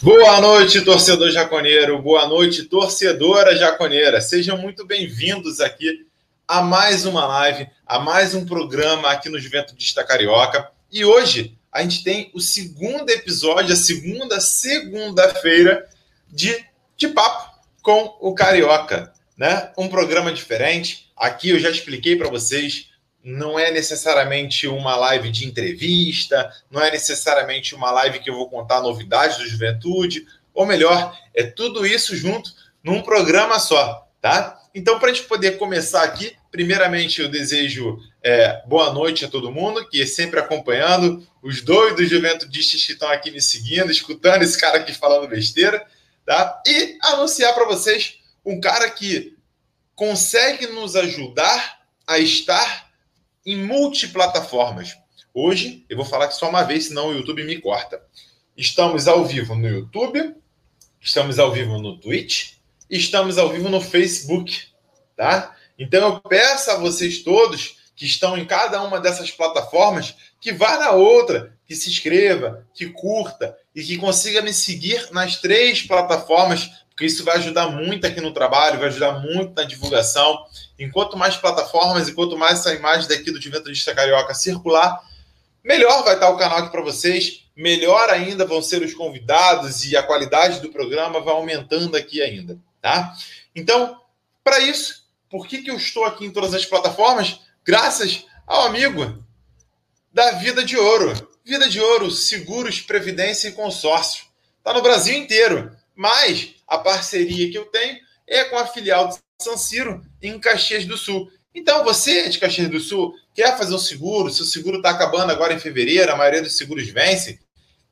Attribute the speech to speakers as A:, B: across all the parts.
A: Boa noite, torcedor jaconeiro. Boa noite, torcedora jaconeira. Sejam muito bem-vindos aqui a mais uma live, a mais um programa aqui no Juventude Carioca. E hoje a gente tem o segundo episódio, a segunda segunda-feira de, de papo com o Carioca, né? Um programa diferente. Aqui eu já expliquei para vocês, não é necessariamente uma live de entrevista, não é necessariamente uma live que eu vou contar novidades do Juventude, ou melhor, é tudo isso junto num programa só, tá? Então, para a gente poder começar aqui, primeiramente eu desejo é, boa noite a todo mundo que é sempre acompanhando, os doidos juventudes que estão aqui me seguindo, escutando esse cara aqui falando besteira, tá? E anunciar para vocês um cara que consegue nos ajudar a estar em multiplataformas. Hoje eu vou falar só uma vez, senão o YouTube me corta. Estamos ao vivo no YouTube, estamos ao vivo no Twitch, estamos ao vivo no Facebook, tá? Então eu peço a vocês todos que estão em cada uma dessas plataformas que vá na outra, que se inscreva, que curta e que consiga me seguir nas três plataformas, porque isso vai ajudar muito aqui no trabalho, vai ajudar muito na divulgação. Enquanto mais plataformas, enquanto mais essa imagem daqui do Juventude Carioca circular, melhor vai estar o canal aqui para vocês, melhor ainda vão ser os convidados e a qualidade do programa vai aumentando aqui ainda, tá? Então, para isso, por que, que eu estou aqui em todas as plataformas? Graças ao amigo da Vida de Ouro. Vida de Ouro, seguros, previdência e consórcio. Está no Brasil inteiro, mas a parceria que eu tenho é com a filial de San Ciro em Caxias do Sul. Então, você é de Caxias do Sul, quer fazer um seguro, se o seguro está acabando agora em fevereiro, a maioria dos seguros vence,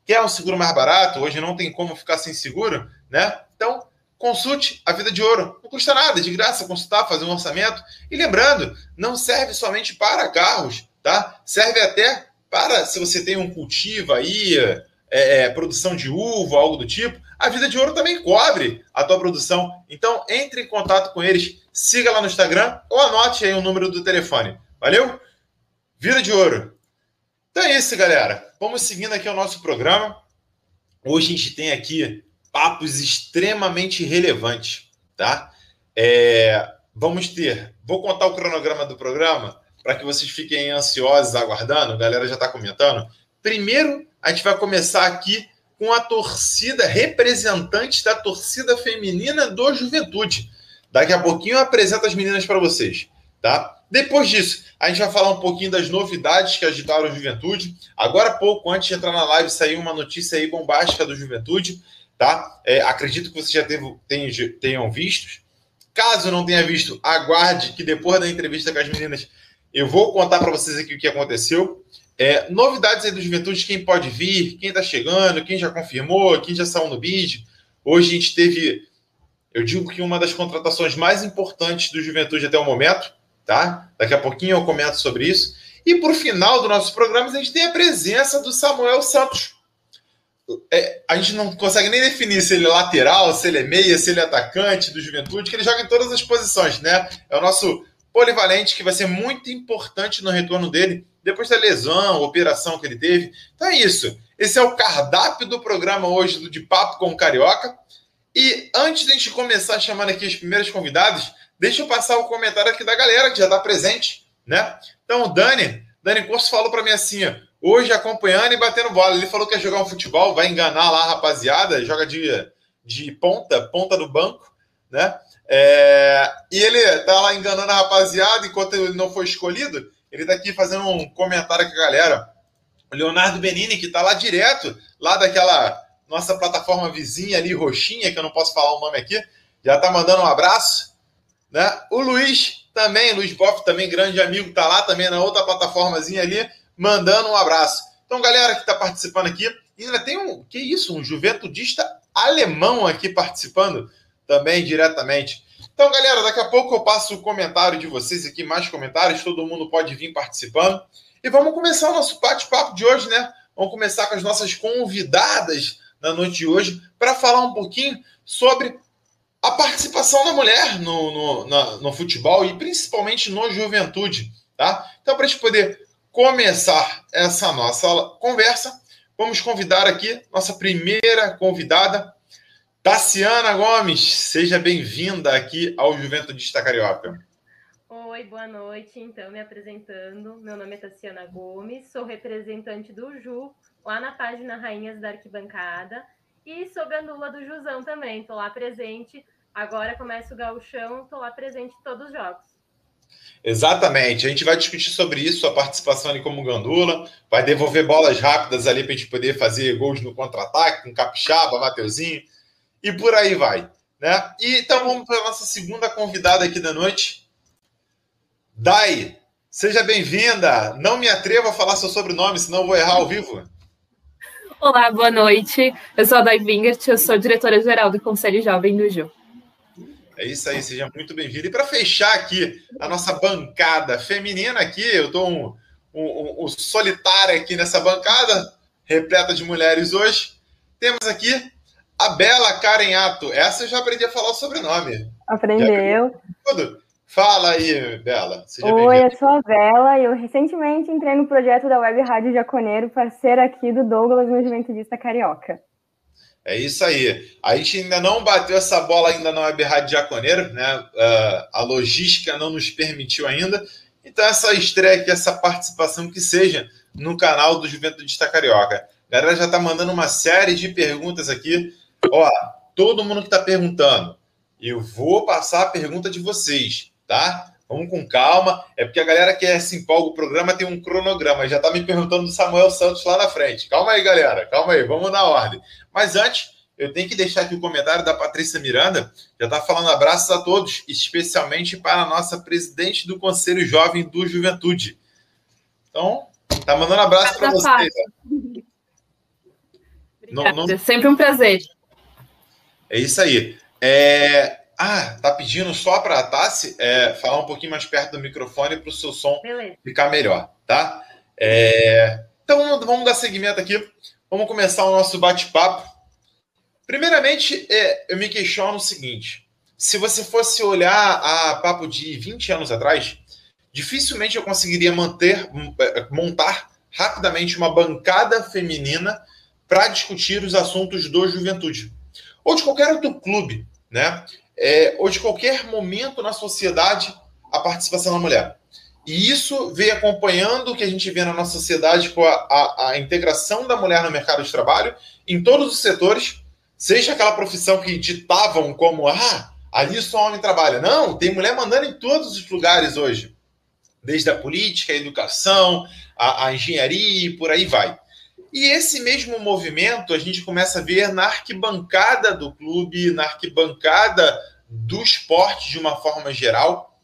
A: quer um seguro mais barato, hoje não tem como ficar sem seguro, né? Então, Consulte a Vida de Ouro. Não custa nada, de graça consultar, fazer um orçamento. E lembrando, não serve somente para carros, tá? Serve até para se você tem um cultivo aí, é, é, produção de uva, algo do tipo. A Vida de Ouro também cobre a tua produção. Então, entre em contato com eles, siga lá no Instagram ou anote aí o número do telefone. Valeu? Vida de Ouro. Então é isso, galera. Vamos seguindo aqui o nosso programa. Hoje a gente tem aqui papos extremamente relevantes, tá? É, vamos ter, vou contar o cronograma do programa para que vocês fiquem ansiosos aguardando, a galera já está comentando. Primeiro, a gente vai começar aqui com a torcida, representante da torcida feminina do Juventude. Daqui a pouquinho eu apresento as meninas para vocês, tá? Depois disso, a gente vai falar um pouquinho das novidades que agitaram a Juventude. Agora, pouco antes de entrar na live, saiu uma notícia aí bombástica do Juventude tá? É, acredito que vocês já tenham, visto. Caso não tenha visto, aguarde que depois da entrevista com as meninas eu vou contar para vocês aqui o que aconteceu. É, novidades aí do Juventude, quem pode vir, quem está chegando, quem já confirmou, quem já saiu no bid. Hoje a gente teve, eu digo que uma das contratações mais importantes do Juventude até o momento, tá? Daqui a pouquinho eu comento sobre isso. E por final do nosso programa, a gente tem a presença do Samuel Santos, é, a gente não consegue nem definir se ele é lateral, se ele é meia, se ele é atacante do Juventude, que ele joga em todas as posições, né? É o nosso polivalente que vai ser muito importante no retorno dele depois da lesão, operação que ele teve. Então é isso. Esse é o cardápio do programa hoje do De Papo com o Carioca. E antes de a gente começar chamando aqui as primeiras convidadas, deixa eu passar o comentário aqui da galera que já está presente, né? Então o Dani, Dani Corso falou para mim assim, ó, hoje acompanhando e batendo bola. Ele falou que ia jogar um futebol, vai enganar lá a rapaziada, joga de, de ponta, ponta do banco, né? É, e ele tá lá enganando a rapaziada enquanto ele não foi escolhido. Ele tá aqui fazendo um comentário com a galera. O Leonardo Benini, que tá lá direto, lá daquela nossa plataforma vizinha ali, roxinha, que eu não posso falar o nome aqui, já tá mandando um abraço. Né? O Luiz também, Luiz Boff, também grande amigo, tá lá também na outra plataformazinha ali mandando um abraço. Então, galera que está participando aqui, ainda tem um, que isso, um juventudista alemão aqui participando também diretamente. Então, galera, daqui a pouco eu passo o comentário de vocês aqui, mais comentários, todo mundo pode vir participando. E vamos começar o nosso bate-papo de hoje, né? Vamos começar com as nossas convidadas na noite de hoje para falar um pouquinho sobre a participação da mulher no, no, na, no futebol e principalmente no juventude, tá? Então, para a gente poder começar essa nossa conversa, vamos convidar aqui nossa primeira convidada, Tassiana Gomes. Seja bem-vinda aqui ao Juventude Carioca.
B: Oi, boa noite. Então, me apresentando, meu nome é Tassiana Gomes, sou representante do Ju, lá na página Rainhas da Arquibancada, e sou gandula do Jusão também, estou lá presente. Agora começa o gauchão, estou lá presente em todos os jogos.
A: Exatamente. A gente vai discutir sobre isso, a participação ali como gandula, vai devolver bolas rápidas ali para a gente poder fazer gols no contra-ataque, com Capixaba, Mateuzinho, e por aí vai. Né? E então vamos para a nossa segunda convidada aqui da noite, Dai. Seja bem-vinda. Não me atrevo a falar seu sobrenome, senão eu vou errar ao vivo.
C: Olá, boa noite. Eu sou a Dai Wingert, eu sou diretora-geral do Conselho Jovem do Ju.
A: É isso aí, seja muito bem-vindo. E para fechar aqui a nossa bancada feminina aqui, eu estou um, um, um, solitário aqui nessa bancada, repleta de mulheres hoje. Temos aqui a Bela Carenhato. Essa eu já aprendi a falar o sobrenome.
D: Aprendeu.
A: Tudo. Fala aí, Bela.
D: Seja Oi, eu sou a Bela e eu recentemente entrei no projeto da Web Rádio Jaconeiro, parceira aqui do Douglas no Juventude Carioca.
A: É isso aí. A gente ainda não bateu essa bola ainda na Web Rádio Jaconeiro, né? Uh, a logística não nos permitiu ainda. Então, essa estreia aqui, essa participação que seja no canal do Juventude Carioca. A galera já está mandando uma série de perguntas aqui. Ó, todo mundo que está perguntando, eu vou passar a pergunta de vocês, tá? Vamos com calma. É porque a galera que se empolga o programa tem um cronograma. Já está me perguntando do Samuel Santos lá na frente. Calma aí, galera. Calma aí. Vamos na ordem. Mas antes, eu tenho que deixar aqui o comentário da Patrícia Miranda. Já está falando abraços a todos, especialmente para a nossa presidente do Conselho Jovem do Juventude. Então, tá mandando abraço para vocês.
C: Não, não... É sempre um prazer.
A: É isso aí. É... Ah, tá pedindo só para a Tassi é, falar um pouquinho mais perto do microfone para o seu som Beleza. ficar melhor, tá? É... Então vamos, dar seguimento aqui. Vamos começar o nosso bate-papo. Primeiramente, é, eu me questiono o seguinte: se você fosse olhar a papo de 20 anos atrás, dificilmente eu conseguiria manter, é, montar rapidamente uma bancada feminina para discutir os assuntos do juventude ou de qualquer outro clube, né? é, ou de qualquer momento na sociedade a participação da mulher. E isso vem acompanhando o que a gente vê na nossa sociedade com a, a, a, integração da mulher no mercado de trabalho em todos os setores, seja aquela profissão que ditavam como ah, ali só homem trabalha. Não, tem mulher mandando em todos os lugares hoje. Desde a política, a educação, a, a engenharia e por aí vai. E esse mesmo movimento a gente começa a ver na arquibancada do clube, na arquibancada do esporte de uma forma geral.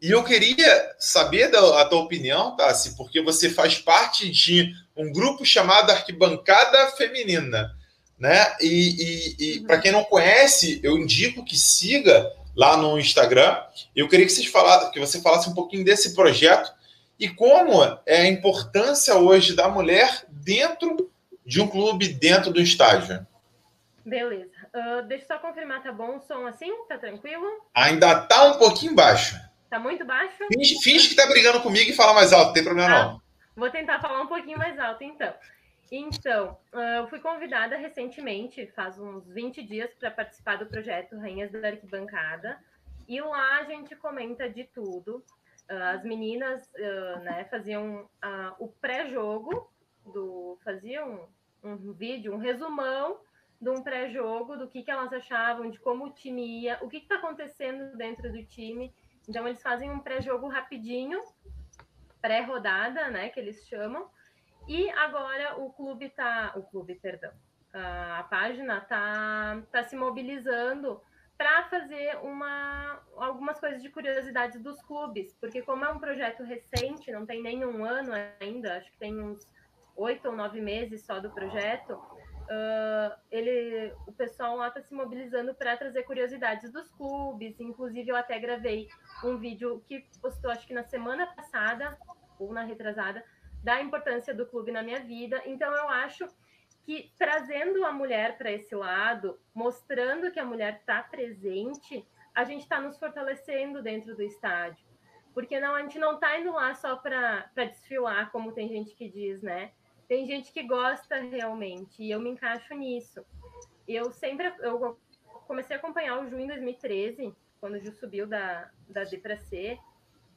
A: E eu queria saber da, a tua opinião, Tassi, porque você faz parte de um grupo chamado Arquibancada Feminina. Né? E, e, e uhum. para quem não conhece, eu indico que siga lá no Instagram. Eu queria que, vocês falasse, que você falasse um pouquinho desse projeto e como é a importância hoje da mulher dentro de um clube, dentro do estágio.
B: Beleza. Uh, deixa eu só confirmar, tá bom o som assim? Tá tranquilo?
A: Ainda tá um pouquinho baixo.
B: Tá muito baixo?
A: Finge, finge que tá brigando comigo e fala mais alto, não tem problema ah, não.
B: Vou tentar falar um pouquinho mais alto, então. Então, uh, eu fui convidada recentemente, faz uns 20 dias, para participar do projeto Rainhas da Arquibancada. E lá a gente comenta de tudo. Uh, as meninas uh, né, faziam uh, o pré-jogo, do faziam um vídeo, um resumão de um pré-jogo, do que, que elas achavam, de como o time ia, o que está acontecendo dentro do time. Então, eles fazem um pré-jogo rapidinho, pré-rodada, né, que eles chamam. E agora o clube está, o clube, perdão, a página está tá se mobilizando para fazer uma, algumas coisas de curiosidades dos clubes, porque como é um projeto recente, não tem nem um ano ainda, acho que tem uns oito ou nove meses só do projeto, uh, ele, o pessoal lá está se mobilizando para trazer curiosidades dos clubes, inclusive eu até gravei um vídeo que postou acho que na semana passada, ou na retrasada, da importância do clube na minha vida, então eu acho que trazendo a mulher para esse lado, mostrando que a mulher está presente, a gente está nos fortalecendo dentro do estádio. Porque não, a gente não está indo lá só para desfilar, como tem gente que diz, né? tem gente que gosta realmente, e eu me encaixo nisso. Eu sempre eu comecei a acompanhar o Ju em 2013, quando o Ju subiu da, da D para C,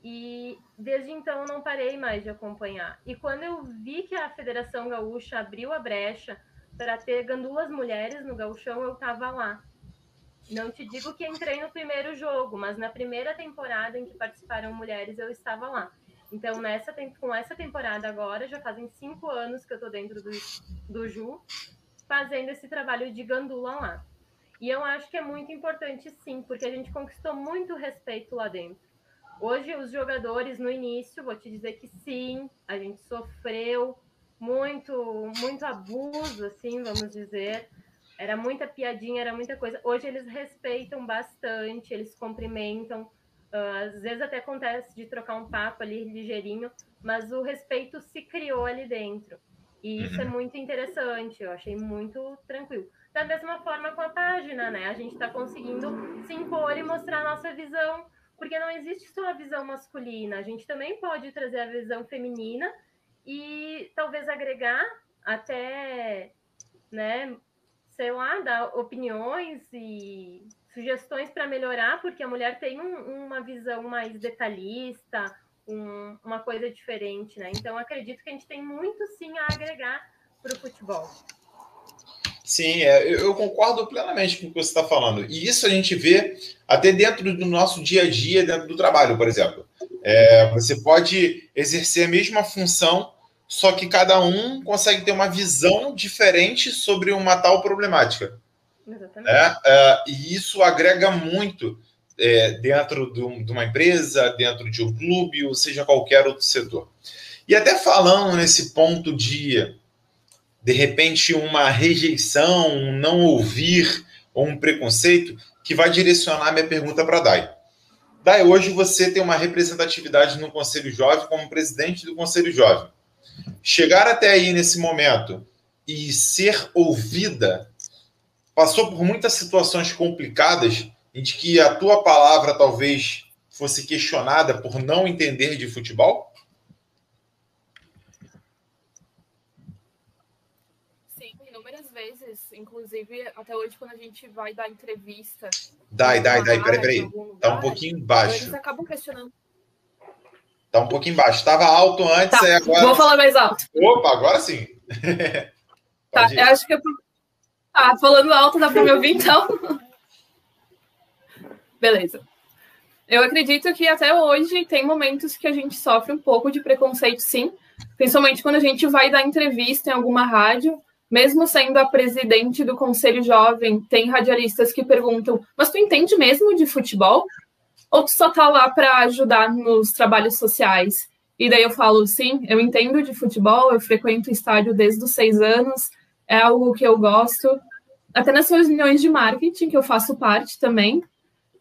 B: e desde então não parei mais de acompanhar. E quando eu vi que a Federação Gaúcha abriu a brecha para ter gandulas mulheres no gauchão, eu estava lá. Não te digo que entrei no primeiro jogo, mas na primeira temporada em que participaram mulheres, eu estava lá. Então, nessa, com essa temporada agora, já fazem cinco anos que eu estou dentro do, do Ju, fazendo esse trabalho de gandula lá. E eu acho que é muito importante, sim, porque a gente conquistou muito respeito lá dentro. Hoje, os jogadores, no início, vou te dizer que sim, a gente sofreu muito, muito abuso, assim, vamos dizer. Era muita piadinha, era muita coisa. Hoje eles respeitam bastante, eles cumprimentam. Uh, às vezes até acontece de trocar um papo ali ligeirinho, mas o respeito se criou ali dentro. E isso é uhum. muito interessante, eu achei muito tranquilo. Da mesma forma com a página, né? A gente está conseguindo se impor e mostrar a nossa visão, porque não existe só a visão masculina, a gente também pode trazer a visão feminina e talvez agregar até, né, sei lá, dar opiniões e sugestões para melhorar, porque a mulher tem um, uma visão mais detalhista, um, uma coisa diferente, né? Então acredito que a gente tem muito sim a agregar para o futebol.
A: Sim, é, eu concordo plenamente com o que você está falando. E isso a gente vê até dentro do nosso dia a dia, dentro do trabalho, por exemplo. É, você pode exercer a mesma função só que cada um consegue ter uma visão diferente sobre uma tal problemática. Exatamente. É, é, e isso agrega muito é, dentro de, de uma empresa, dentro de um clube, ou seja, qualquer outro setor. E até falando nesse ponto de, de repente, uma rejeição, um não ouvir ou um preconceito, que vai direcionar minha pergunta para a Dai. Dai, hoje você tem uma representatividade no Conselho Jovem como presidente do Conselho Jovem chegar até aí nesse momento e ser ouvida, passou por muitas situações complicadas em que a tua palavra talvez fosse questionada por não entender de futebol?
C: Sim, inúmeras vezes. Inclusive, até hoje, quando a gente vai dar entrevista.
A: Dai, dai, dai, peraí, peraí. Tá um pouquinho baixo.
C: Eles acabam questionando.
A: Tá um pouquinho baixo. Estava alto antes,
C: tá, agora. Vou falar mais alto.
A: Opa, agora sim.
C: tá, eu acho que eu. Ah, falando alto, dá para me ouvir então? Beleza. Eu acredito que até hoje tem momentos que a gente sofre um pouco de preconceito, sim. Principalmente quando a gente vai dar entrevista em alguma rádio, mesmo sendo a presidente do Conselho Jovem, tem radialistas que perguntam: Mas tu entende mesmo de futebol? ou tu só tá lá para ajudar nos trabalhos sociais? E daí eu falo, sim, eu entendo de futebol, eu frequento estádio desde os seis anos, é algo que eu gosto. Até nas reuniões de marketing, que eu faço parte também,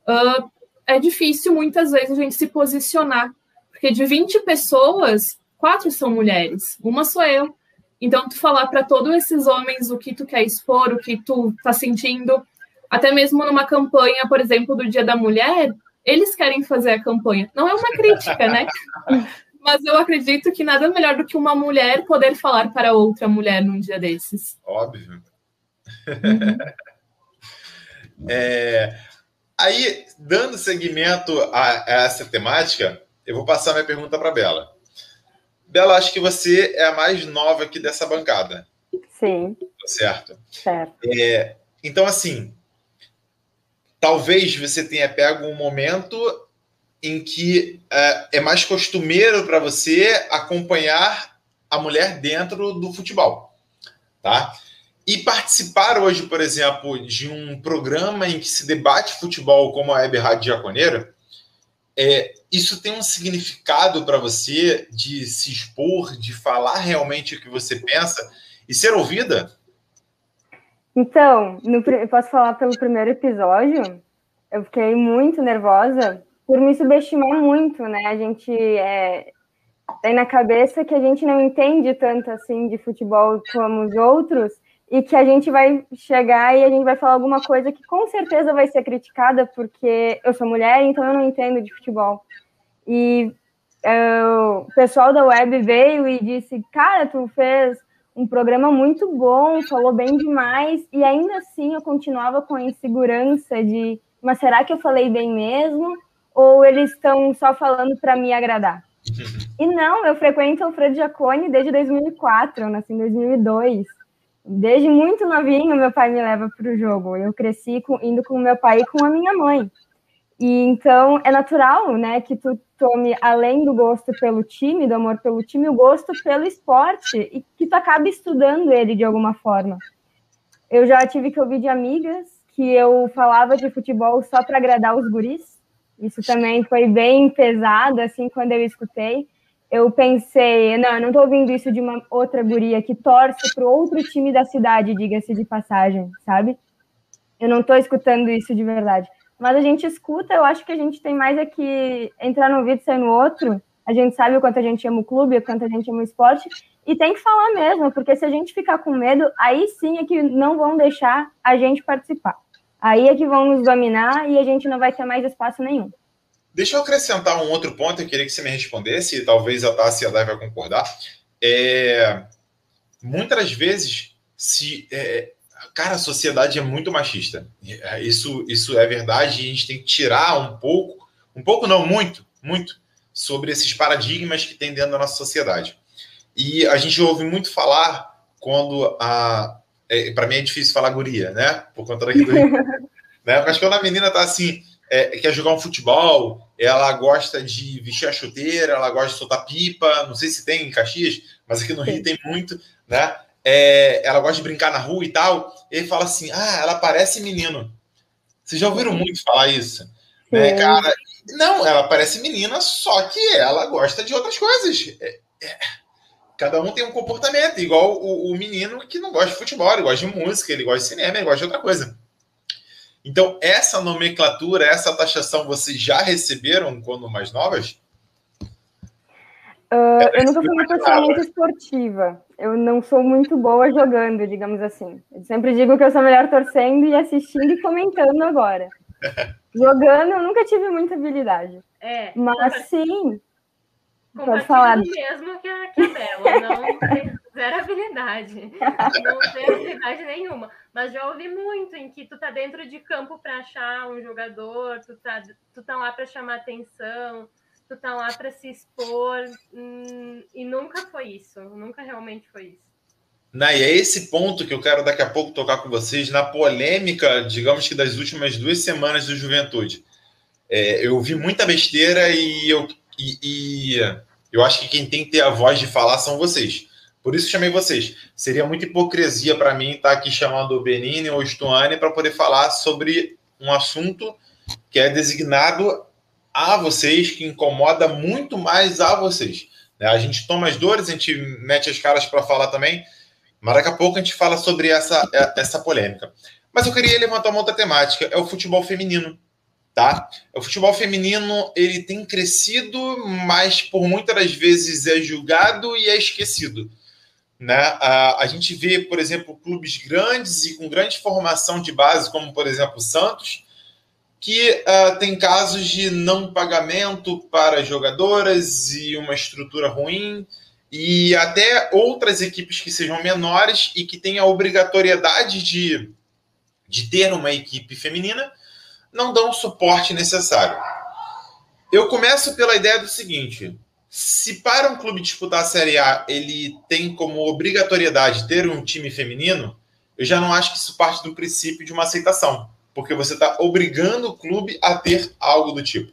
C: uh, é difícil muitas vezes a gente se posicionar, porque de 20 pessoas, quatro são mulheres, uma sou eu. Então, tu falar para todos esses homens o que tu quer expor, o que tu tá sentindo, até mesmo numa campanha, por exemplo, do Dia da Mulher, eles querem fazer a campanha. Não é uma crítica, né? Mas eu acredito que nada melhor do que uma mulher poder falar para outra mulher num dia desses.
A: Óbvio. Uhum. é, aí, dando seguimento a, a, essa temática, eu vou passar minha pergunta para Bela. Bela, acho que você é a mais nova aqui dessa bancada.
D: Sim.
A: Certo.
D: Certo.
A: É, então, assim, talvez você tenha pego um momento em que é, é mais costumeiro para você acompanhar a mulher dentro do futebol, tá? E participar hoje, por exemplo, de um programa em que se debate futebol como a Web Rádio Jaconeira, é, isso tem um significado para você de se expor, de falar realmente o que você pensa e ser ouvida?
D: Então, no, eu posso falar pelo primeiro episódio, eu fiquei muito nervosa por me subestimar muito, né? A gente é, tem na cabeça que a gente não entende tanto assim de futebol como os outros e que a gente vai chegar e a gente vai falar alguma coisa que com certeza vai ser criticada porque eu sou mulher, então eu não entendo de futebol. E uh, o pessoal da web veio e disse: Cara, tu fez um programa muito bom, falou bem demais, e ainda assim eu continuava com a insegurança de, mas será que eu falei bem mesmo? Ou eles estão só falando para me agradar? E não, eu frequento o Alfredo Jacone desde 2004, eu nasci em 2002. Desde muito novinho, meu pai me leva para o jogo. Eu cresci com, indo com meu pai e com a minha mãe. E então é natural, né, que tu tome além do gosto pelo time, do amor pelo time, o gosto pelo esporte e que tu acabe estudando ele de alguma forma. Eu já tive que ouvir de amigas que eu falava de futebol só para agradar os guris. Isso também foi bem pesado assim quando eu escutei. Eu pensei, não, eu não estou ouvindo isso de uma outra guria que torce para outro time da cidade, diga-se de passagem, sabe? Eu não estou escutando isso de verdade mas a gente escuta, eu acho que a gente tem mais é que entrar num vídeo e sair no outro. A gente sabe o quanto a gente ama o clube, o quanto a gente ama o esporte, e tem que falar mesmo, porque se a gente ficar com medo, aí sim é que não vão deixar a gente participar. Aí é que vão nos dominar e a gente não vai ter mais espaço nenhum.
A: Deixa eu acrescentar um outro ponto, eu queria que você me respondesse, e talvez a Tassi e a Dai vai concordar. É, muitas vezes, se é, cara, a sociedade é muito machista. É, isso, isso é verdade. E a gente tem que tirar um pouco, um pouco não, muito, muito, sobre esses paradigmas que tem dentro da nossa sociedade. E a gente ouve muito falar quando a. É, para mim é difícil falar guria, né? Por conta daqui do né? Mas quando a menina tá assim, é, quer jogar um futebol, ela gosta de vestir a chuteira, ela gosta de soltar pipa, não sei se tem em Caxias, mas aqui no Rio tem muito, né? é, ela gosta de brincar na rua e tal. Ele fala assim: ah, ela parece menino. Vocês já ouviram muito falar isso? Né, cara? Não, ela parece menina, só que ela gosta de outras coisas. É, é, cada um tem um comportamento, igual o, o, menino que não gosta de futebol, ele gosta de música, ele gosta de cinema, ele gosta de outra coisa. Então, essa nomenclatura, essa taxação, vocês já receberam quando mais novas?
D: Uh, eu nunca fui uma pessoa muito esportiva. Eu não sou muito boa jogando, digamos assim. Eu sempre digo que eu sou melhor torcendo e assistindo e comentando agora. Jogando, eu nunca tive muita habilidade. É. Mas sim.
B: Pode falar. mesmo que a, que a Bela. Não tem zero habilidade. Não tem habilidade nenhuma. Mas já ouvi muito em que tu tá dentro de campo para achar um jogador, tu tá, tu tá lá para chamar atenção tu tá lá para se expor hum, e nunca foi isso, nunca realmente foi isso.
A: Não, e é esse ponto que eu quero daqui a pouco tocar com vocês na polêmica, digamos que das últimas duas semanas do Juventude. É, eu vi muita besteira e eu, e, e, eu acho que quem tem que ter a voz de falar são vocês. Por isso chamei vocês. Seria muita hipocrisia para mim estar aqui chamando o Benini ou o Stuane para poder falar sobre um assunto que é designado a vocês, que incomoda muito mais a vocês. Né? A gente toma as dores, a gente mete as caras para falar também, mas daqui a pouco a gente fala sobre essa, é, essa polêmica. Mas eu queria levantar uma outra temática, é o futebol feminino. Tá? O futebol feminino ele tem crescido, mas por muitas das vezes é julgado e é esquecido. Né? A, a gente vê, por exemplo, clubes grandes e com grande formação de base, como por exemplo o Santos, que uh, tem casos de não pagamento para jogadoras e uma estrutura ruim, e até outras equipes que sejam menores e que tenham a obrigatoriedade de, de ter uma equipe feminina, não dão o suporte necessário. Eu começo pela ideia do seguinte: se para um clube disputar a Série A ele tem como obrigatoriedade ter um time feminino, eu já não acho que isso parte do princípio de uma aceitação porque você está obrigando o clube a ter algo do tipo.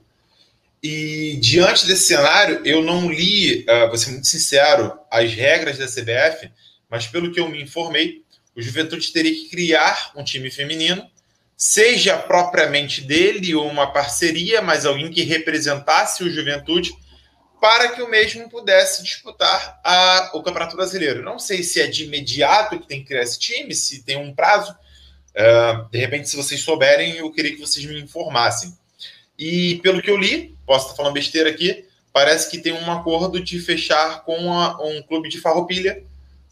A: E diante desse cenário, eu não li, uh, vou ser muito sincero, as regras da CBF, mas pelo que eu me informei, o Juventude teria que criar um time feminino, seja propriamente dele ou uma parceria, mas alguém que representasse o Juventude, para que o mesmo pudesse disputar a, o Campeonato Brasileiro. Não sei se é de imediato que tem que criar esse time, se tem um prazo, Uh, de repente, se vocês souberem, eu queria que vocês me informassem. E pelo que eu li, posso estar falando besteira aqui, parece que tem um acordo de fechar com a, um clube de farroupilha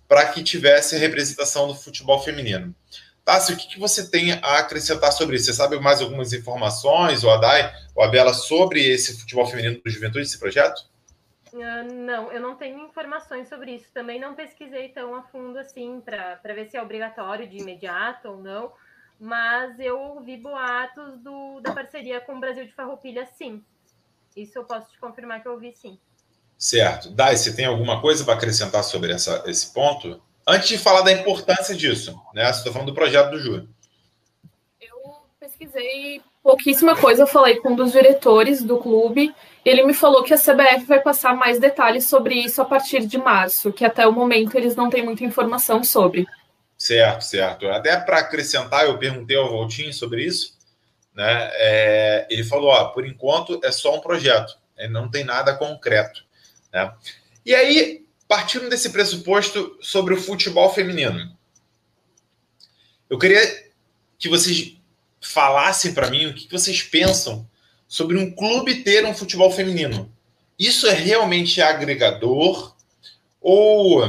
A: para que tivesse a representação do futebol feminino. Tassi, o que, que, você tem a acrescentar sobre isso? Você sabe mais algumas informações, o Adai, ou a Bela, sobre esse futebol feminino do Juventude, esse projeto?
B: Uh, não, eu não tenho informações sobre isso. Também não pesquisei tão a fundo assim para ver se é obrigatório de imediato ou não. Mas eu ouvi boatos do, da parceria com o Brasil de Farroupilha, sim. Isso eu posso te confirmar que eu ouvi sim.
A: Certo. Dai, você tem alguma coisa para acrescentar sobre essa, esse ponto? Antes de falar da importância disso, né? Você está falando do projeto do Júlio.
C: Eu pesquisei pouquíssima coisa, eu falei com um dos diretores do clube. Ele me falou que a CBF vai passar mais detalhes sobre isso a partir de março, que até o momento eles não têm muita informação sobre.
A: Certo, certo. Até para acrescentar, eu perguntei ao Voltinho sobre isso. Né? É, ele falou: ó, por enquanto é só um projeto, não tem nada concreto. Né? E aí, partindo desse pressuposto sobre o futebol feminino, eu queria que vocês falassem para mim o que vocês pensam sobre um clube ter um futebol feminino. Isso é realmente agregador ou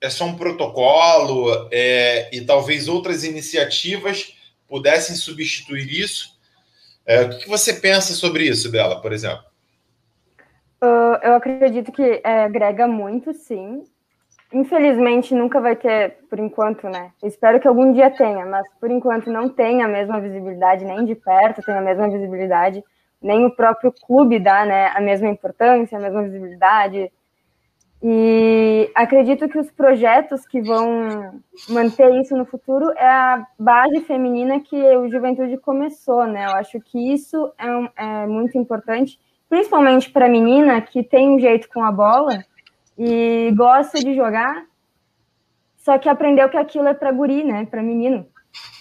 A: é só um protocolo é, e talvez outras iniciativas pudessem substituir isso? É, o que você pensa sobre isso, Bela, por exemplo?
D: Uh, eu acredito que é, agrega muito, sim. Infelizmente, nunca vai ter, por enquanto, né? espero que algum dia tenha, mas por enquanto não tem a mesma visibilidade, nem de perto tem a mesma visibilidade, nem o próprio clube dá né, a mesma importância, a mesma visibilidade. E acredito que os projetos que vão manter isso no futuro é a base feminina que o Juventude começou, né? Eu acho que isso é, um, é muito importante principalmente para menina que tem um jeito com a bola e gosta de jogar, só que aprendeu que aquilo é para guri, né, para menino.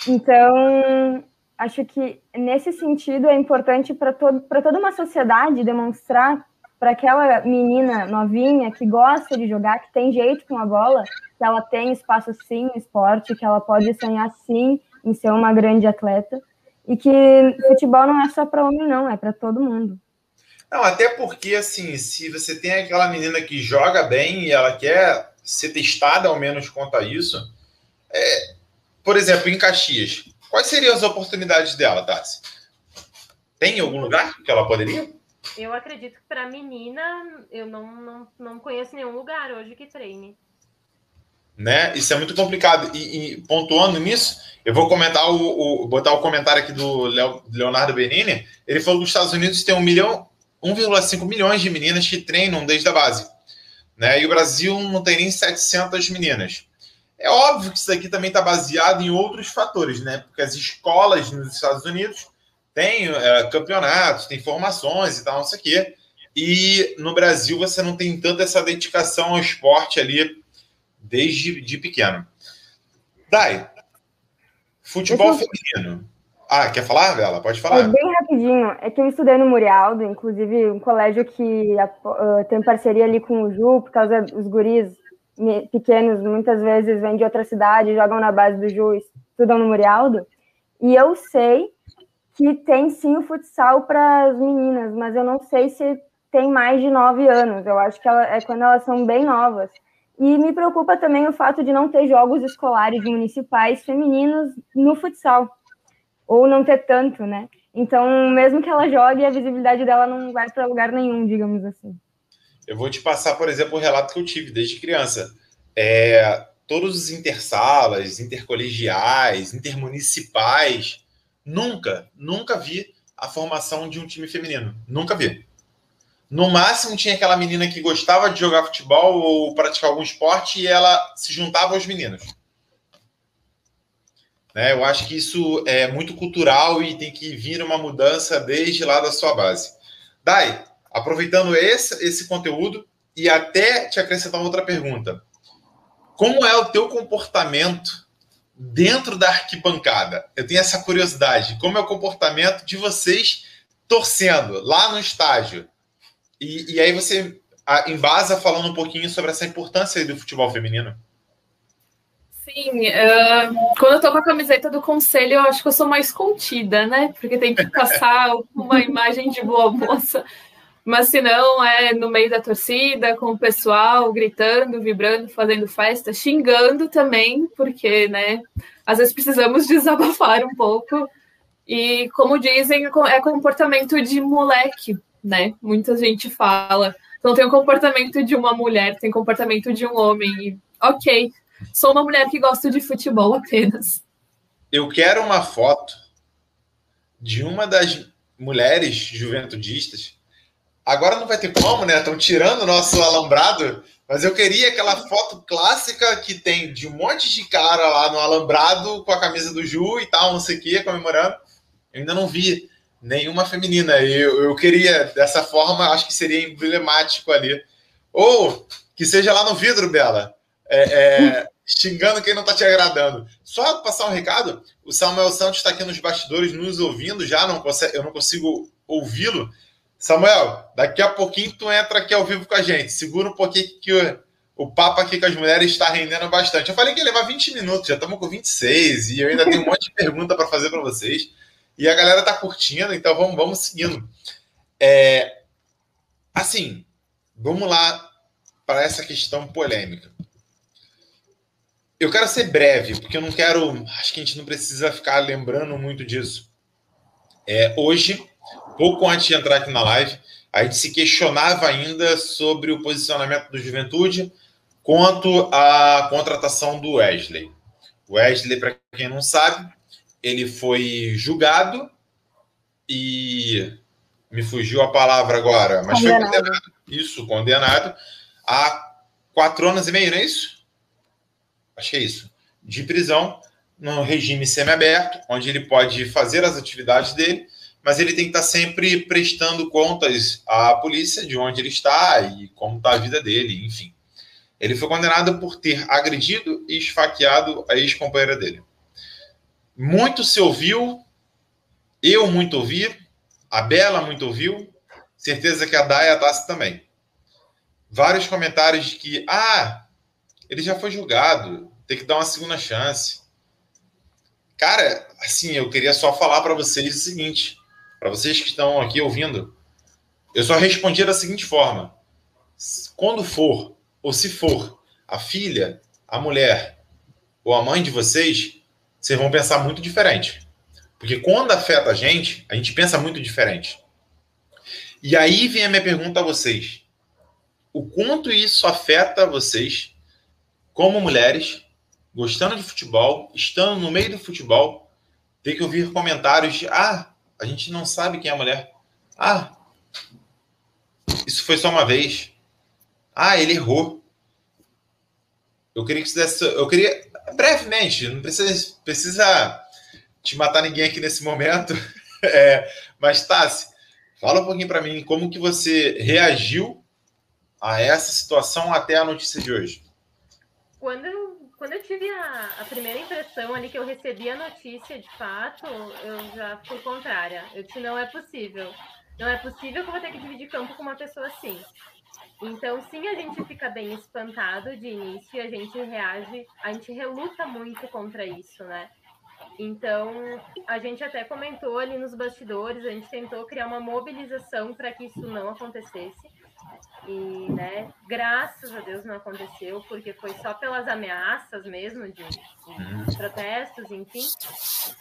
D: Então, acho que nesse sentido é importante para todo, toda uma sociedade demonstrar para aquela menina novinha que gosta de jogar, que tem jeito com a bola, que ela tem espaço sim no esporte, que ela pode sonhar sim em ser uma grande atleta e que futebol não é só para homem não, é para todo mundo.
A: Não, até porque, assim, se você tem aquela menina que joga bem e ela quer ser testada ao menos quanto a isso, é, por exemplo, em Caxias, quais seriam as oportunidades dela, Tassi? Tem algum lugar que ela poderia?
B: Eu acredito que para menina, eu não, não, não conheço nenhum lugar hoje que treine.
A: Né? Isso é muito complicado. E, e pontuando nisso, eu vou comentar o, o, botar o comentário aqui do Leonardo Benini. Ele falou que os Estados Unidos têm um milhão 1,5 milhões de meninas que treinam desde a base. Né? E o Brasil não tem nem 700 meninas. É óbvio que isso aqui também está baseado em outros fatores, né? Porque as escolas nos Estados Unidos têm é, campeonatos, têm formações e tal, não sei o quê. E no Brasil você não tem tanta essa dedicação ao esporte ali desde de pequeno. Dai, futebol feminino. Ah, quer falar, Bela? Pode falar.
D: É bem rapidinho. É que eu estudei no Murialdo, inclusive um colégio que uh, tem parceria ali com o Ju, por causa dos guris pequenos, muitas vezes vêm de outra cidade, jogam na base do Ju, estudam no Murialdo. E eu sei que tem sim o futsal para as meninas, mas eu não sei se tem mais de nove anos. Eu acho que ela, é quando elas são bem novas. E me preocupa também o fato de não ter jogos escolares municipais femininos no futsal ou não ter tanto, né? Então, mesmo que ela jogue, a visibilidade dela não vai para lugar nenhum, digamos assim.
A: Eu vou te passar, por exemplo, o relato que eu tive desde criança. É, todos os intersalas, intercolegiais, intermunicipais, nunca, nunca vi a formação de um time feminino. Nunca vi. No máximo tinha aquela menina que gostava de jogar futebol ou praticar algum esporte e ela se juntava aos meninos. Né? Eu acho que isso é muito cultural e tem que vir uma mudança desde lá da sua base. Dai, aproveitando esse, esse conteúdo e até te acrescentar outra pergunta. Como é o teu comportamento dentro da arquibancada? Eu tenho essa curiosidade. Como é o comportamento de vocês torcendo lá no estágio? E, e aí você embasa falando um pouquinho sobre essa importância do futebol feminino.
C: Sim, uh, quando eu tô com a camiseta do conselho, eu acho que eu sou mais contida, né? Porque tem que passar uma imagem de boa moça. Mas se não, é no meio da torcida, com o pessoal gritando, vibrando, fazendo festa, xingando também, porque, né, às vezes precisamos desabafar um pouco. E, como dizem, é comportamento de moleque, né? Muita gente fala Então tem o comportamento de uma mulher, tem comportamento de um homem. E, ok, sou uma mulher que gosta de futebol apenas.
A: Eu quero uma foto de uma das mulheres juventudistas. Agora não vai ter como, né? Estão tirando o nosso alambrado, mas eu queria aquela foto clássica que tem de um monte de cara lá no alambrado com a camisa do Ju e tal, não sei o que, comemorando. Eu ainda não vi nenhuma feminina. Eu, eu queria, dessa forma, acho que seria emblemático ali. Ou que seja lá no vidro, Bela. É, é, xingando quem não está te agradando. Só passar um recado: o Samuel Santos está aqui nos bastidores nos ouvindo já, não consegue, eu não consigo ouvi-lo. Samuel, daqui a pouquinho tu entra aqui ao vivo com a gente. Segura um pouquinho que o, o papo aqui com as mulheres está rendendo bastante. Eu falei que ia levar 20 minutos, já estamos com 26 e eu ainda tenho um monte de pergunta para fazer para vocês. E a galera está curtindo, então vamos, vamos seguindo. É, assim, vamos lá para essa questão polêmica. Eu quero ser breve, porque eu não quero. Acho que a gente não precisa ficar lembrando muito disso. É, hoje, pouco antes de entrar aqui na live, a gente se questionava ainda sobre o posicionamento do Juventude quanto à contratação do Wesley. O Wesley, para quem não sabe, ele foi julgado e me fugiu a palavra agora, mas condenado. foi condenado. Isso, condenado a quatro anos e meio, não é isso? Acho que é isso, de prisão no regime semiaberto, onde ele pode fazer as atividades dele, mas ele tem que estar sempre prestando contas à polícia de onde ele está e como está a vida dele, enfim. Ele foi condenado por ter agredido e esfaqueado a ex-companheira dele. Muito se ouviu, eu muito ouvi, a Bela muito ouviu, certeza que a Daya Tassi também. Vários comentários de que, ah, ele já foi julgado, tem que dar uma segunda chance. Cara, assim, eu queria só falar para vocês o seguinte, para vocês que estão aqui ouvindo, eu só respondi da seguinte forma: quando for, ou se for, a filha, a mulher ou a mãe de vocês, vocês vão pensar muito diferente. Porque quando afeta a gente, a gente pensa muito diferente. E aí vem a minha pergunta a vocês: o quanto isso afeta vocês como mulheres, gostando de futebol, estando no meio do futebol, ter que ouvir comentários de ah, a gente não sabe quem é a mulher. Ah, isso foi só uma vez. Ah, ele errou. Eu queria que isso desse, eu queria brevemente, não precisa, precisa te matar ninguém aqui nesse momento. É, mas Tassi, fala um pouquinho para mim como que você reagiu a essa situação até a notícia de hoje
B: quando eu, quando eu tive a, a, primeira impressão ali que eu recebi a notícia de fato, eu já fui contrária. Eu disse, não é possível. Não é possível que eu vou ter que dividir campo com uma pessoa assim. Então, sim, a gente fica bem espantado de início, a gente reage, a gente reluta muito contra isso, né? Então, a gente até comentou ali nos bastidores, a gente tentou criar uma mobilização para que isso não acontecesse. E, né, graças a Deus não aconteceu, porque foi só pelas ameaças mesmo de, de uhum. protestos, enfim.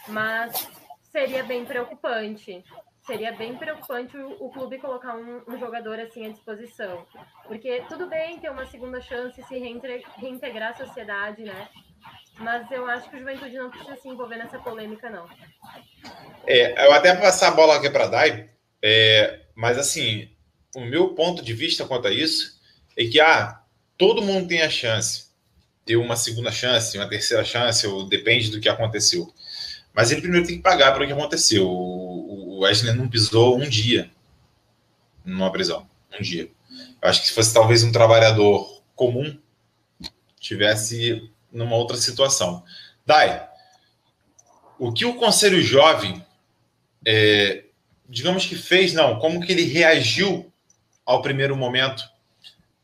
B: Mas seria bem preocupante. Seria bem preocupante o, o clube colocar um, um, jogador assim à disposição. Porque tudo bem ter uma segunda chance, se reintegrar à sociedade, né? Mas eu acho que o Juventude não precisa se envolver nessa polêmica, não.
A: É, eu até vou passar a bola aqui para a Dai, é, mas assim, o meu ponto de vista quanto a isso é que ah, todo mundo tem a chance, ter uma segunda chance, uma terceira chance, ou depende do que aconteceu. Mas ele primeiro tem que pagar pelo que aconteceu. O Wesley não pisou um dia numa prisão. Um dia. Eu acho que se fosse talvez um trabalhador comum, tivesse numa outra situação. Dai, o que o Conselho Jovem, é, digamos que fez, não, como que ele reagiu ao primeiro momento